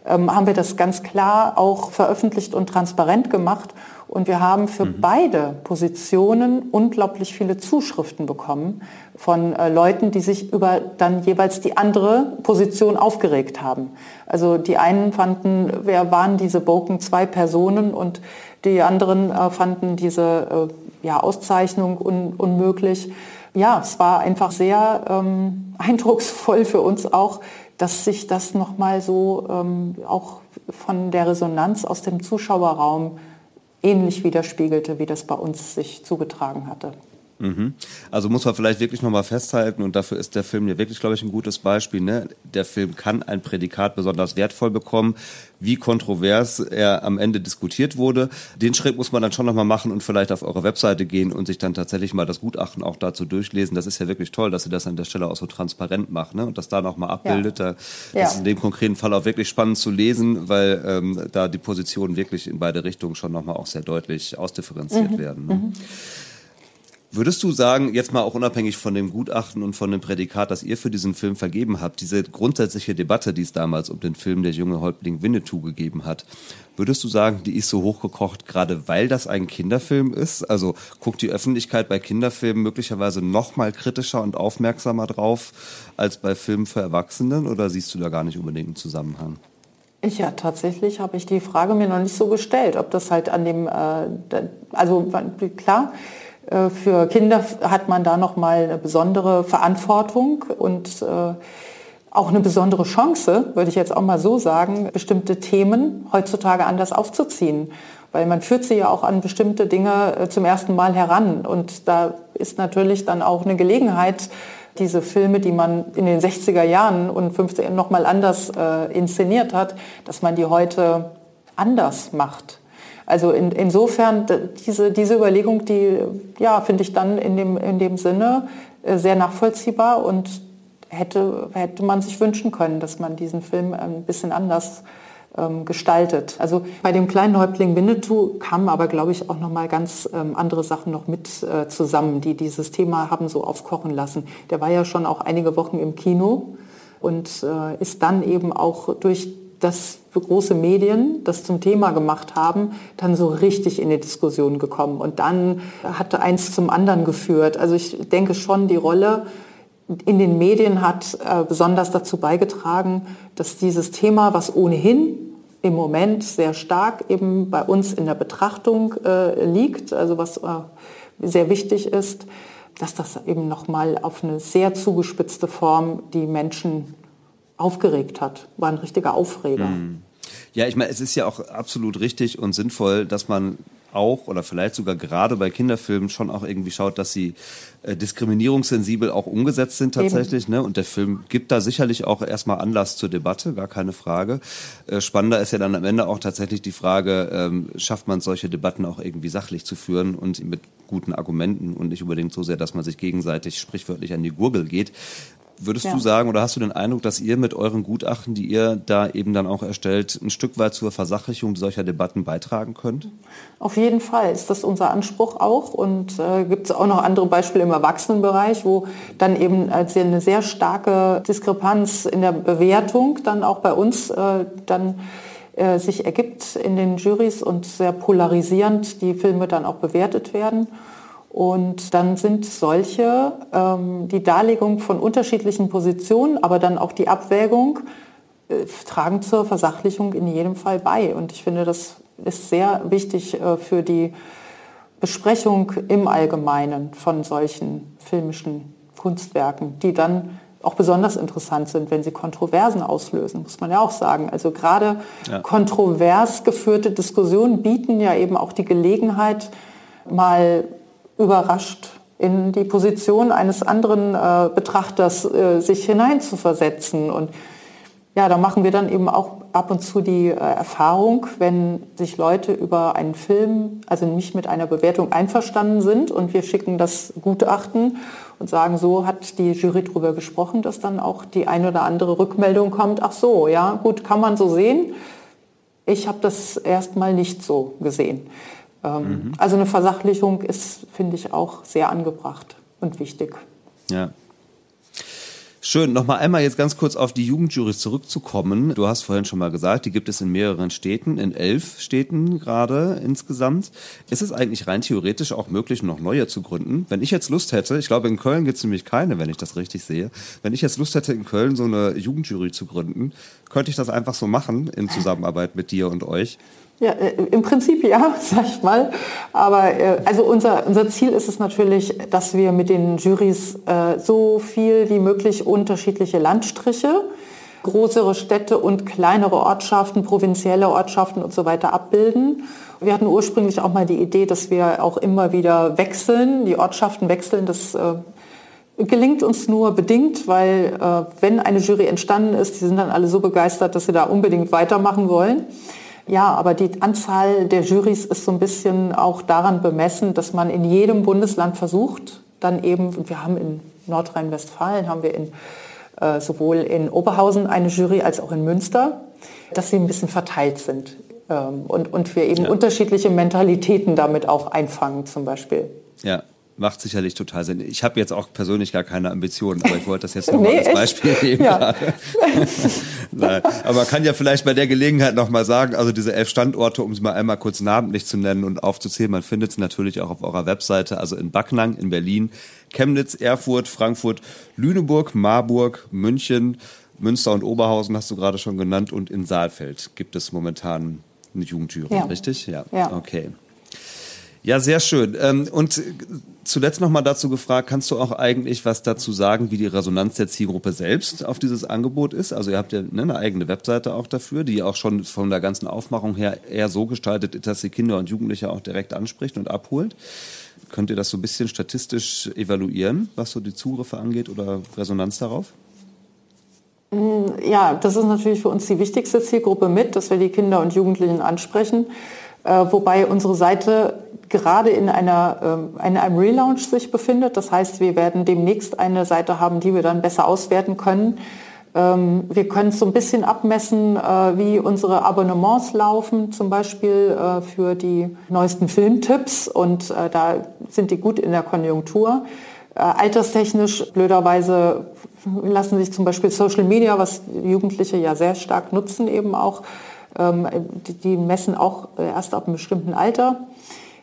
ähm, haben wir das ganz klar auch veröffentlicht und transparent gemacht. Und wir haben für mhm. beide Positionen unglaublich viele Zuschriften bekommen von äh, Leuten, die sich über dann jeweils die andere Position aufgeregt haben. Also die einen fanden, wer waren diese Boken zwei Personen und die anderen äh, fanden diese äh, ja, Auszeichnung un unmöglich. Ja, es war einfach sehr ähm, eindrucksvoll für uns auch, dass sich das nochmal so ähm, auch von der Resonanz aus dem Zuschauerraum ähnlich widerspiegelte, wie das bei uns sich zugetragen hatte. Mhm. Also muss man vielleicht wirklich nochmal festhalten, und dafür ist der Film ja wirklich, glaube ich, ein gutes Beispiel. Ne? Der Film kann ein Prädikat besonders wertvoll bekommen. Wie kontrovers er am Ende diskutiert wurde, den Schritt muss man dann schon nochmal machen und vielleicht auf eure Webseite gehen und sich dann tatsächlich mal das Gutachten auch dazu durchlesen. Das ist ja wirklich toll, dass ihr das an der Stelle auch so transparent macht ne? und das da nochmal abbildet. Ja. Das ja. ist in dem konkreten Fall auch wirklich spannend zu lesen, weil ähm, da die Positionen wirklich in beide Richtungen schon nochmal auch sehr deutlich ausdifferenziert mhm. werden. Ne? Mhm. Würdest du sagen, jetzt mal auch unabhängig von dem Gutachten und von dem Prädikat, das ihr für diesen Film vergeben habt, diese grundsätzliche Debatte, die es damals um den Film Der junge Häuptling Winnetou gegeben hat, würdest du sagen, die ist so hochgekocht, gerade weil das ein Kinderfilm ist? Also guckt die Öffentlichkeit bei Kinderfilmen möglicherweise noch mal kritischer und aufmerksamer drauf als bei Filmen für Erwachsenen oder siehst du da gar nicht unbedingt einen Zusammenhang? Ja, tatsächlich habe ich die Frage mir noch nicht so gestellt, ob das halt an dem, äh, also klar, für Kinder hat man da noch mal eine besondere Verantwortung und äh, auch eine besondere Chance, würde ich jetzt auch mal so sagen, bestimmte Themen heutzutage anders aufzuziehen. Weil man führt sie ja auch an bestimmte Dinge äh, zum ersten Mal heran. Und da ist natürlich dann auch eine Gelegenheit, diese Filme, die man in den 60er Jahren und 50er nochmal anders äh, inszeniert hat, dass man die heute anders macht. Also in, insofern diese, diese Überlegung, die ja, finde ich dann in dem, in dem Sinne äh, sehr nachvollziehbar und hätte, hätte man sich wünschen können, dass man diesen Film ein bisschen anders ähm, gestaltet. Also bei dem kleinen Häuptling Winnetou kamen aber, glaube ich, auch noch mal ganz ähm, andere Sachen noch mit äh, zusammen, die dieses Thema haben so aufkochen lassen. Der war ja schon auch einige Wochen im Kino und äh, ist dann eben auch durch das große Medien das zum Thema gemacht haben, dann so richtig in die Diskussion gekommen. Und dann hatte eins zum anderen geführt. Also ich denke schon, die Rolle in den Medien hat äh, besonders dazu beigetragen, dass dieses Thema, was ohnehin im Moment sehr stark eben bei uns in der Betrachtung äh, liegt, also was äh, sehr wichtig ist, dass das eben nochmal auf eine sehr zugespitzte Form die Menschen aufgeregt hat. War ein richtiger Aufreger. Mhm. Ja, ich meine, es ist ja auch absolut richtig und sinnvoll, dass man auch oder vielleicht sogar gerade bei Kinderfilmen schon auch irgendwie schaut, dass sie äh, diskriminierungssensibel auch umgesetzt sind tatsächlich. Ne? Und der Film gibt da sicherlich auch erstmal Anlass zur Debatte, gar keine Frage. Äh, spannender ist ja dann am Ende auch tatsächlich die Frage, ähm, schafft man solche Debatten auch irgendwie sachlich zu führen und mit guten Argumenten und nicht unbedingt so sehr, dass man sich gegenseitig sprichwörtlich an die Gurgel geht. Würdest ja. du sagen oder hast du den Eindruck, dass ihr mit euren Gutachten, die ihr da eben dann auch erstellt, ein Stück weit zur Versachlichung solcher Debatten beitragen könnt? Auf jeden Fall ist das unser Anspruch auch und äh, gibt es auch noch andere Beispiele im Erwachsenenbereich, wo dann eben als eine sehr starke Diskrepanz in der Bewertung dann auch bei uns äh, dann äh, sich ergibt in den Jurys und sehr polarisierend die Filme dann auch bewertet werden. Und dann sind solche, ähm, die Darlegung von unterschiedlichen Positionen, aber dann auch die Abwägung, äh, tragen zur Versachlichung in jedem Fall bei. Und ich finde, das ist sehr wichtig äh, für die Besprechung im Allgemeinen von solchen filmischen Kunstwerken, die dann auch besonders interessant sind, wenn sie Kontroversen auslösen, muss man ja auch sagen. Also gerade ja. kontrovers geführte Diskussionen bieten ja eben auch die Gelegenheit, mal überrascht in die Position eines anderen äh, Betrachters äh, sich hineinzuversetzen. Und ja, da machen wir dann eben auch ab und zu die äh, Erfahrung, wenn sich Leute über einen Film, also nicht mit einer Bewertung einverstanden sind und wir schicken das Gutachten und sagen, so hat die Jury darüber gesprochen, dass dann auch die eine oder andere Rückmeldung kommt, ach so, ja, gut, kann man so sehen. Ich habe das erstmal nicht so gesehen. Ähm, mhm. Also eine Versachlichung ist, finde ich, auch sehr angebracht und wichtig. Ja. Schön, nochmal einmal jetzt ganz kurz auf die Jugendjuries zurückzukommen. Du hast vorhin schon mal gesagt, die gibt es in mehreren Städten, in elf Städten gerade insgesamt. Ist es eigentlich rein theoretisch auch möglich, noch neue zu gründen? Wenn ich jetzt Lust hätte, ich glaube in Köln gibt es nämlich keine, wenn ich das richtig sehe. Wenn ich jetzt Lust hätte, in Köln so eine Jugendjury zu gründen, könnte ich das einfach so machen in Zusammenarbeit mit dir und euch? Ja, äh, im Prinzip ja, sag ich mal. Aber äh, also unser, unser Ziel ist es natürlich, dass wir mit den Jurys äh, so viel wie möglich unterschiedliche Landstriche, größere Städte und kleinere Ortschaften, provinzielle Ortschaften und so weiter abbilden. Wir hatten ursprünglich auch mal die Idee, dass wir auch immer wieder wechseln, die Ortschaften wechseln. Das äh, gelingt uns nur bedingt, weil äh, wenn eine Jury entstanden ist, die sind dann alle so begeistert, dass sie da unbedingt weitermachen wollen. Ja, aber die Anzahl der Jurys ist so ein bisschen auch daran bemessen, dass man in jedem Bundesland versucht, dann eben, wir haben in Nordrhein-Westfalen, haben wir in, äh, sowohl in Oberhausen eine Jury als auch in Münster, dass sie ein bisschen verteilt sind. Ähm, und, und wir eben ja. unterschiedliche Mentalitäten damit auch einfangen zum Beispiel. Ja, macht sicherlich total Sinn. Ich habe jetzt auch persönlich gar keine Ambitionen, aber ich wollte das jetzt nochmal nee, als Beispiel nehmen ja. Nein. Aber man kann ja vielleicht bei der Gelegenheit nochmal sagen, also diese elf Standorte, um sie mal einmal kurz namentlich zu nennen und aufzuzählen, man findet sie natürlich auch auf eurer Webseite, also in Backnang, in Berlin, Chemnitz, Erfurt, Frankfurt, Lüneburg, Marburg, München, Münster und Oberhausen hast du gerade schon genannt und in Saalfeld gibt es momentan eine Jugendjury, ja. richtig? Ja. ja. Okay. Ja, sehr schön. Ähm, und zuletzt noch mal dazu gefragt, kannst du auch eigentlich was dazu sagen, wie die Resonanz der Zielgruppe selbst auf dieses Angebot ist? Also ihr habt ja ne, eine eigene Webseite auch dafür, die auch schon von der ganzen Aufmachung her eher so gestaltet ist, dass sie Kinder und Jugendliche auch direkt anspricht und abholt. Könnt ihr das so ein bisschen statistisch evaluieren, was so die Zugriffe angeht oder Resonanz darauf? Ja, das ist natürlich für uns die wichtigste Zielgruppe mit, dass wir die Kinder und Jugendlichen ansprechen. Äh, wobei unsere Seite gerade in, einer, äh, in einem Relaunch sich befindet. Das heißt, wir werden demnächst eine Seite haben, die wir dann besser auswerten können. Ähm, wir können so ein bisschen abmessen, äh, wie unsere Abonnements laufen, zum Beispiel äh, für die neuesten Filmtipps. Und da sind die gut in der Konjunktur. Alterstechnisch, blöderweise, lassen sich zum Beispiel Social Media, was Jugendliche ja sehr stark nutzen, eben auch ähm, die messen auch äh, erst ab einem bestimmten Alter.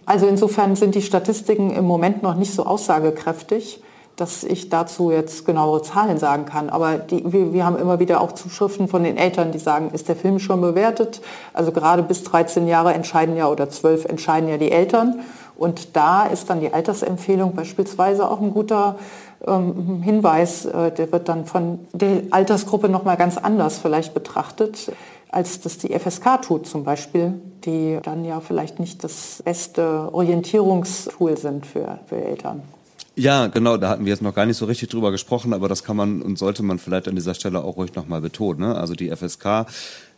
Also insofern sind die Statistiken im Moment noch nicht so aussagekräftig, dass ich dazu jetzt genauere Zahlen sagen kann. Aber die, wir, wir, haben immer wieder auch Zuschriften von den Eltern, die sagen, ist der Film schon bewertet? Also gerade bis 13 Jahre entscheiden ja oder 12 entscheiden ja die Eltern. Und da ist dann die Altersempfehlung beispielsweise auch ein guter ähm, Hinweis. Äh, der wird dann von der Altersgruppe noch mal ganz anders vielleicht betrachtet als das die FSK tut zum Beispiel, die dann ja vielleicht nicht das beste Orientierungstool sind für, für Eltern. Ja, genau, da hatten wir jetzt noch gar nicht so richtig drüber gesprochen, aber das kann man und sollte man vielleicht an dieser Stelle auch ruhig nochmal betonen. Ne? Also die FSK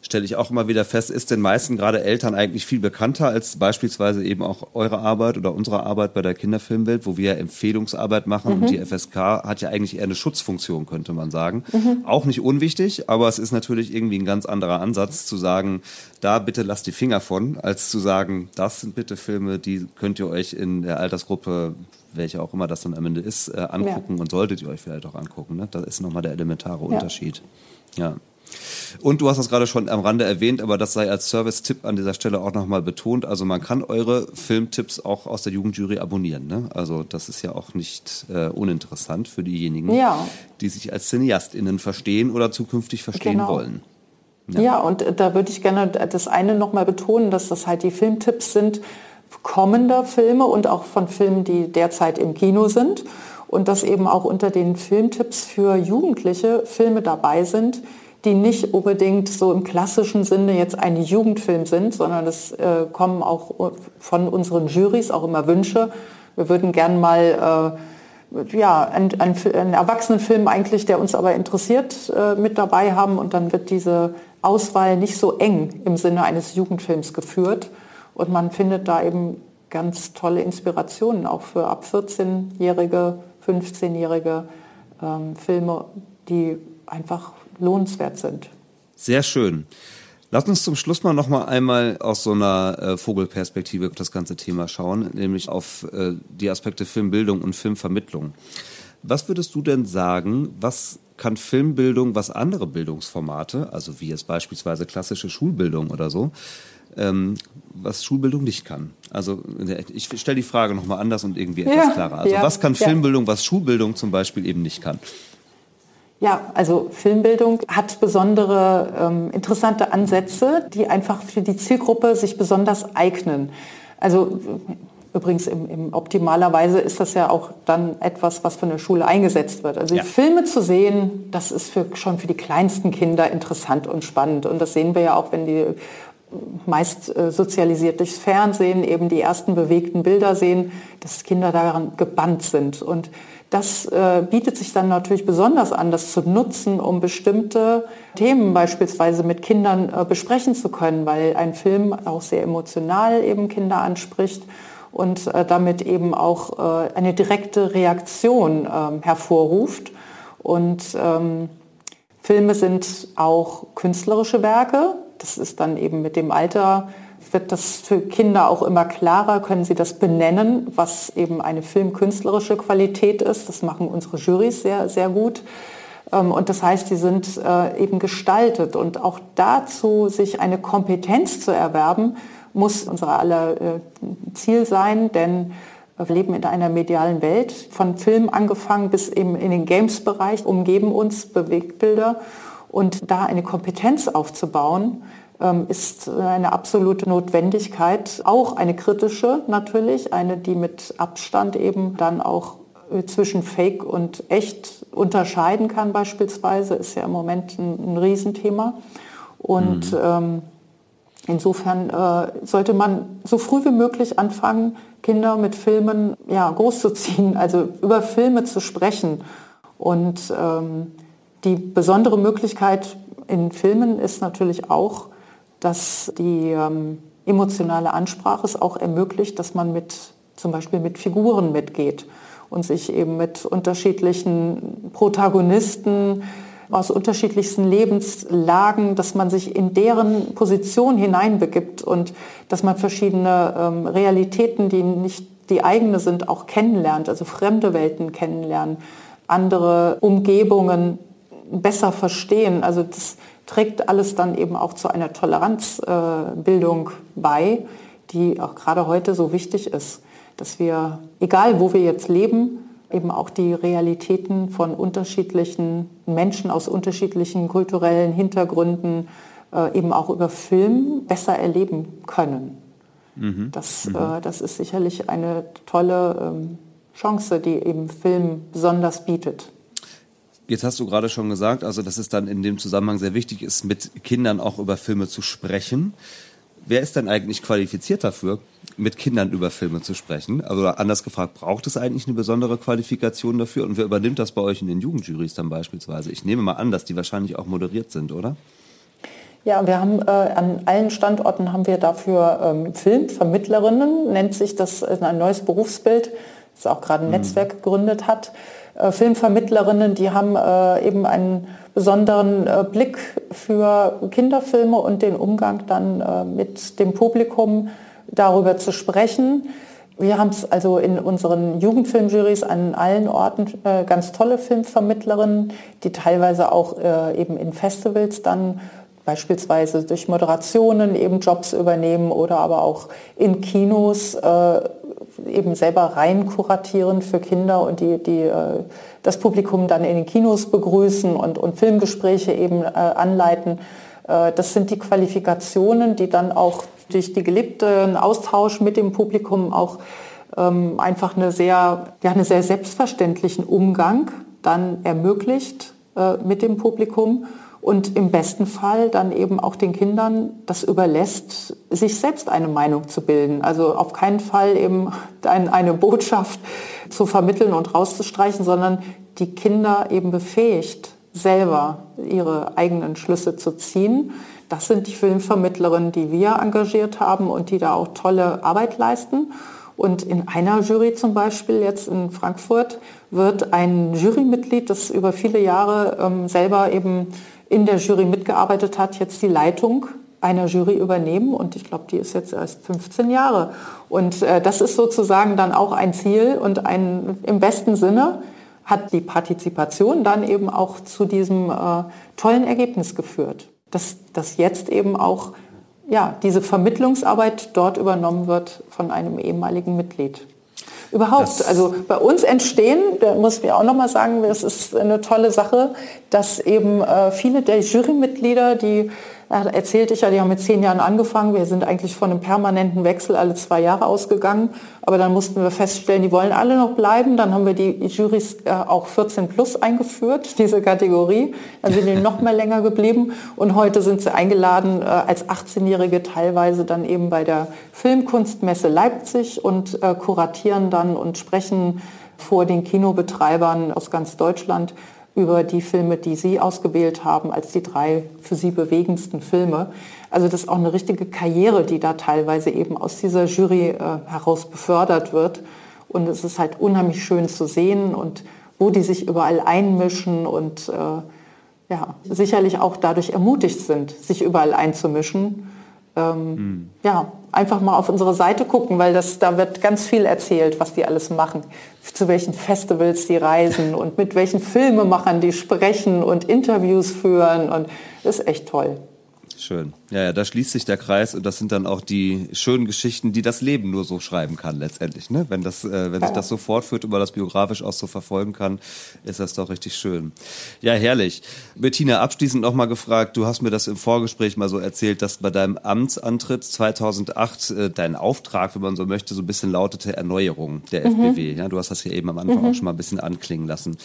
stelle ich auch immer wieder fest, ist den meisten gerade Eltern eigentlich viel bekannter als beispielsweise eben auch eure Arbeit oder unsere Arbeit bei der Kinderfilmwelt, wo wir Empfehlungsarbeit machen. Mhm. Und die FSK hat ja eigentlich eher eine Schutzfunktion, könnte man sagen. Mhm. Auch nicht unwichtig, aber es ist natürlich irgendwie ein ganz anderer Ansatz zu sagen, da bitte lasst die Finger von, als zu sagen, das sind bitte Filme, die könnt ihr euch in der Altersgruppe welche auch immer das dann am Ende ist, äh, angucken ja. und solltet ihr euch vielleicht auch angucken. Ne? Das ist nochmal der elementare ja. Unterschied. Ja. Und du hast das gerade schon am Rande erwähnt, aber das sei als Service-Tipp an dieser Stelle auch nochmal betont. Also man kann eure Filmtipps auch aus der Jugendjury abonnieren. Ne? Also das ist ja auch nicht äh, uninteressant für diejenigen, ja. die sich als CineastInnen verstehen oder zukünftig verstehen genau. wollen. Ja. ja, und äh, da würde ich gerne das eine nochmal betonen, dass das halt die Filmtipps sind kommender Filme und auch von Filmen, die derzeit im Kino sind. Und dass eben auch unter den Filmtipps für Jugendliche Filme dabei sind, die nicht unbedingt so im klassischen Sinne jetzt ein Jugendfilm sind, sondern es äh, kommen auch von unseren Jurys auch immer Wünsche. Wir würden gern mal äh, ja, einen, einen, einen, Erwachsenenfilm eigentlich, der uns aber interessiert, äh, mit dabei haben und dann wird diese Auswahl nicht so eng im Sinne eines Jugendfilms geführt und man findet da eben ganz tolle Inspirationen auch für ab 14-jährige, 15-jährige ähm, Filme, die einfach lohnenswert sind. Sehr schön. Lass uns zum Schluss mal noch mal einmal aus so einer äh, Vogelperspektive auf das ganze Thema schauen, nämlich auf äh, die Aspekte Filmbildung und Filmvermittlung. Was würdest du denn sagen, was kann Filmbildung, was andere Bildungsformate, also wie jetzt beispielsweise klassische Schulbildung oder so, ähm, was Schulbildung nicht kann? Also ich stelle die Frage noch mal anders und irgendwie etwas ja, klarer. Also ja, was kann Filmbildung, ja. was Schulbildung zum Beispiel eben nicht kann? Ja, also Filmbildung hat besondere ähm, interessante Ansätze, die einfach für die Zielgruppe sich besonders eignen. Also übrigens im, im optimalerweise ist das ja auch dann etwas, was von der Schule eingesetzt wird. Also ja. Filme zu sehen, das ist für, schon für die kleinsten Kinder interessant und spannend. Und das sehen wir ja auch, wenn die meist äh, sozialisiert durchs Fernsehen eben die ersten bewegten Bilder sehen, dass Kinder daran gebannt sind. Und das äh, bietet sich dann natürlich besonders an, das zu nutzen, um bestimmte Themen beispielsweise mit Kindern äh, besprechen zu können, weil ein Film auch sehr emotional eben Kinder anspricht und äh, damit eben auch äh, eine direkte Reaktion ähm, hervorruft. Und ähm, Filme sind auch künstlerische Werke. Das ist dann eben mit dem Alter wird das für Kinder auch immer klarer, können sie das benennen, was eben eine filmkünstlerische Qualität ist. Das machen unsere Jurys sehr, sehr gut. Ähm, und das heißt, sie sind äh, eben gestaltet. Und auch dazu, sich eine Kompetenz zu erwerben, muss unser aller äh, Ziel sein, denn wir leben in einer medialen Welt, von Film angefangen bis eben in den Games-Bereich, umgeben uns Bewegtbilder. Und da eine Kompetenz aufzubauen, ist eine absolute Notwendigkeit, auch eine kritische natürlich, eine, die mit Abstand eben dann auch äh, zwischen Fake und echt unterscheiden kann beispielsweise, ist ja im Moment ein, ein Riesenthema. Und mhm. ähm, insofern äh, sollte man so früh wie möglich anfangen, Kinder mit Filmen ja, großzuziehen, also über Filme zu sprechen. Und ähm, die besondere Möglichkeit in Filmen ist natürlich auch, dass die ähm, emotionale Ansprache es auch ermöglicht, dass man mit zum Beispiel mit Figuren mitgeht und sich eben mit unterschiedlichen Protagonisten aus unterschiedlichsten Lebenslagen, dass man sich in deren Position hineinbegibt und dass man verschiedene ähm, Realitäten, die nicht die eigene sind, auch kennenlernt, also fremde Welten kennenlernen, andere Umgebungen besser verstehen. Also das trägt alles dann eben auch zu einer Toleranzbildung äh, bei, die auch gerade heute so wichtig ist, dass wir, egal wo wir jetzt leben, eben auch die Realitäten von unterschiedlichen Menschen aus unterschiedlichen kulturellen Hintergründen äh, eben auch über Film besser erleben können. Mhm. Das, mhm. Äh, das ist sicherlich eine tolle ähm, Chance, die eben Film besonders bietet. Jetzt hast du gerade schon gesagt, also dass es dann in dem Zusammenhang sehr wichtig ist, mit Kindern auch über Filme zu sprechen. Wer ist denn eigentlich qualifiziert dafür, mit Kindern über Filme zu sprechen? Also anders gefragt, braucht es eigentlich eine besondere Qualifikation dafür? Und wer übernimmt das bei euch in den Jugendjurys dann beispielsweise? Ich nehme mal an, dass die wahrscheinlich auch moderiert sind, oder? Ja, wir haben äh, an allen Standorten haben wir dafür ähm, Filmvermittlerinnen, nennt sich das ein neues Berufsbild, das auch gerade ein mhm. Netzwerk gegründet hat. Äh, Filmvermittlerinnen, die haben äh, eben einen besonderen äh, Blick für Kinderfilme und den Umgang dann äh, mit dem Publikum darüber zu sprechen. Wir haben es also in unseren Jugendfilmjurys an allen Orten äh, ganz tolle Filmvermittlerinnen, die teilweise auch eben in Festivals dann beispielsweise durch Moderationen eben Jobs übernehmen oder aber auch in Kinos eben selber rein kuratieren für Kinder und die, die äh, das Publikum dann in den Kinos begrüßen und, und Filmgespräche eben äh, anleiten. Äh, das sind die Qualifikationen, die dann auch durch die gelebten Austausch mit dem Publikum auch ähm, einfach eine sehr, ja, eine sehr selbstverständlichen Umgang dann ermöglicht mit dem Publikum und im besten Fall dann eben auch den Kindern das überlässt, sich selbst eine Meinung zu bilden. Also auf keinen Fall eben eine Botschaft zu vermitteln und rauszustreichen, sondern die Kinder eben befähigt, selber ihre eigenen Schlüsse zu ziehen. Das sind die Filmvermittlerinnen, die wir engagiert haben und die da auch tolle Arbeit leisten. Und in einer Jury zum Beispiel jetzt in Frankfurt wird ein Jurymitglied, das über viele Jahre ähm, selber eben in der Jury mitgearbeitet hat, jetzt die Leitung einer Jury übernehmen und ich glaube, die ist jetzt erst 15 Jahre. Und äh, das ist sozusagen dann auch ein Ziel und ein, im besten Sinne hat die Partizipation dann eben auch zu diesem äh, tollen Ergebnis geführt, dass, dass jetzt eben auch ja, diese Vermittlungsarbeit dort übernommen wird von einem ehemaligen Mitglied. Überhaupt. Das also bei uns entstehen, da muss ich auch noch mal sagen, es ist eine tolle Sache, dass eben äh, viele der Jurymitglieder, die erzählte ich ja, die haben mit zehn Jahren angefangen. Wir sind eigentlich von einem permanenten Wechsel alle zwei Jahre ausgegangen. Aber dann mussten wir feststellen, die wollen alle noch bleiben. Dann haben wir die Jurys äh, auch 14 plus eingeführt, diese Kategorie. Dann sind die noch mal länger geblieben. Und heute sind sie eingeladen äh, als 18-Jährige teilweise dann eben bei der Filmkunstmesse Leipzig und äh, kuratieren dann und sprechen vor den Kinobetreibern aus ganz Deutschland über die Filme, die Sie ausgewählt haben als die drei für Sie bewegendsten Filme. Also das ist auch eine richtige Karriere, die da teilweise eben aus dieser Jury äh, heraus befördert wird. Und es ist halt unheimlich schön zu sehen und wo die sich überall einmischen und äh, ja, sicherlich auch dadurch ermutigt sind, sich überall einzumischen. Ähm, mhm. Ja, einfach mal auf unsere Seite gucken, weil das, da wird ganz viel erzählt, was die alles machen, zu welchen Festivals die reisen und mit welchen Filmemachern die sprechen und Interviews führen und ist echt toll. Schön. Ja, ja, da schließt sich der Kreis und das sind dann auch die schönen Geschichten, die das Leben nur so schreiben kann letztendlich. Ne? Wenn, das, äh, wenn sich das so fortführt und man das biografisch auch so verfolgen kann, ist das doch richtig schön. Ja, herrlich. Bettina, abschließend nochmal gefragt, du hast mir das im Vorgespräch mal so erzählt, dass bei deinem Amtsantritt 2008 äh, dein Auftrag, wenn man so möchte, so ein bisschen lautete Erneuerung der mhm. FBW. Ja, du hast das hier eben am Anfang mhm. auch schon mal ein bisschen anklingen lassen.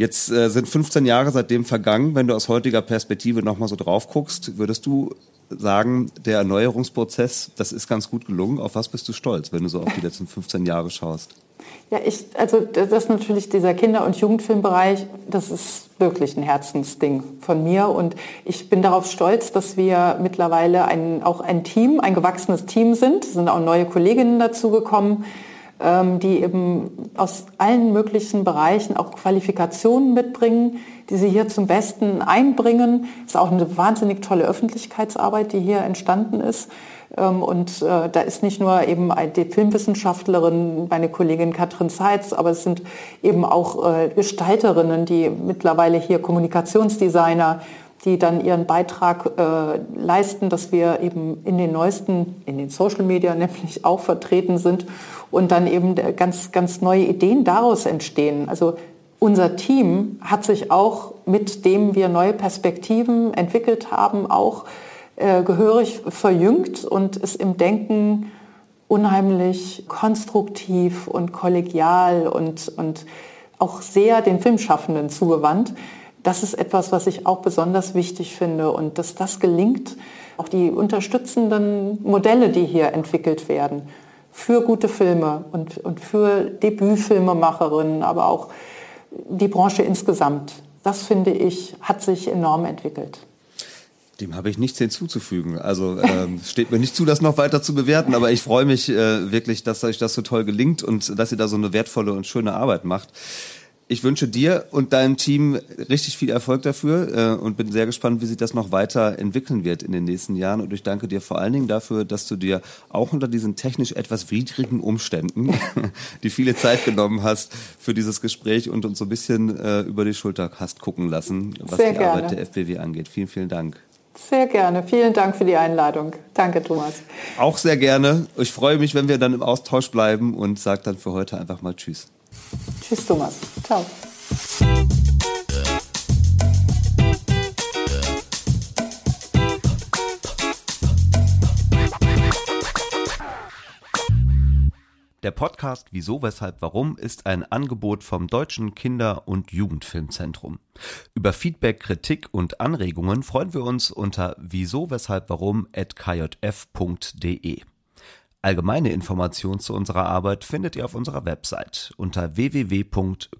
Jetzt äh, sind 15 Jahre seitdem vergangen. Wenn du aus heutiger Perspektive nochmal so drauf guckst, würdest du sagen, der Erneuerungsprozess, das ist ganz gut gelungen. Auf was bist du stolz, wenn du so auf die letzten 15 Jahre schaust? Ja, ich, also das ist natürlich dieser Kinder- und Jugendfilmbereich, das ist wirklich ein Herzensding von mir und ich bin darauf stolz, dass wir mittlerweile ein, auch ein Team, ein gewachsenes Team sind. Es sind auch neue Kolleginnen dazugekommen die eben aus allen möglichen Bereichen auch Qualifikationen mitbringen, die sie hier zum Besten einbringen. Es ist auch eine wahnsinnig tolle Öffentlichkeitsarbeit, die hier entstanden ist. Ähm, und äh, da ist nicht nur eben die Filmwissenschaftlerin, meine Kollegin Katrin Seitz, aber es sind eben auch äh, Gestalterinnen, die mittlerweile hier Kommunikationsdesigner, die dann ihren Beitrag äh, leisten, dass wir eben in den neuesten, in den Social Media nämlich auch vertreten sind und dann eben ganz, ganz neue Ideen daraus entstehen. Also unser Team hat sich auch, mit dem wir neue Perspektiven entwickelt haben, auch äh, gehörig verjüngt und ist im Denken unheimlich konstruktiv und kollegial und, und auch sehr den Filmschaffenden zugewandt das ist etwas, was ich auch besonders wichtig finde und dass das gelingt, auch die unterstützenden Modelle, die hier entwickelt werden, für gute Filme und, und für Debütfilmemacherinnen, aber auch die Branche insgesamt. Das finde ich, hat sich enorm entwickelt. Dem habe ich nichts hinzuzufügen. Also ähm, steht mir nicht zu, das noch weiter zu bewerten, aber ich freue mich äh, wirklich, dass euch das so toll gelingt und dass ihr da so eine wertvolle und schöne Arbeit macht. Ich wünsche dir und deinem Team richtig viel Erfolg dafür äh, und bin sehr gespannt, wie sich das noch weiter entwickeln wird in den nächsten Jahren. Und ich danke dir vor allen Dingen dafür, dass du dir auch unter diesen technisch etwas widrigen Umständen die viele Zeit genommen hast für dieses Gespräch und uns so ein bisschen äh, über die Schulter hast gucken lassen, was sehr die gerne. Arbeit der FBW angeht. Vielen, vielen Dank. Sehr gerne. Vielen Dank für die Einladung. Danke, Thomas. Auch sehr gerne. Ich freue mich, wenn wir dann im Austausch bleiben und sage dann für heute einfach mal Tschüss. Tschüss, Thomas. Ciao. Der Podcast Wieso, Weshalb, Warum ist ein Angebot vom Deutschen Kinder- und Jugendfilmzentrum. Über Feedback, Kritik und Anregungen freuen wir uns unter wieso, weshalb, warum at kjf.de. Allgemeine Informationen zu unserer Arbeit findet ihr auf unserer Website unter www.kjf.de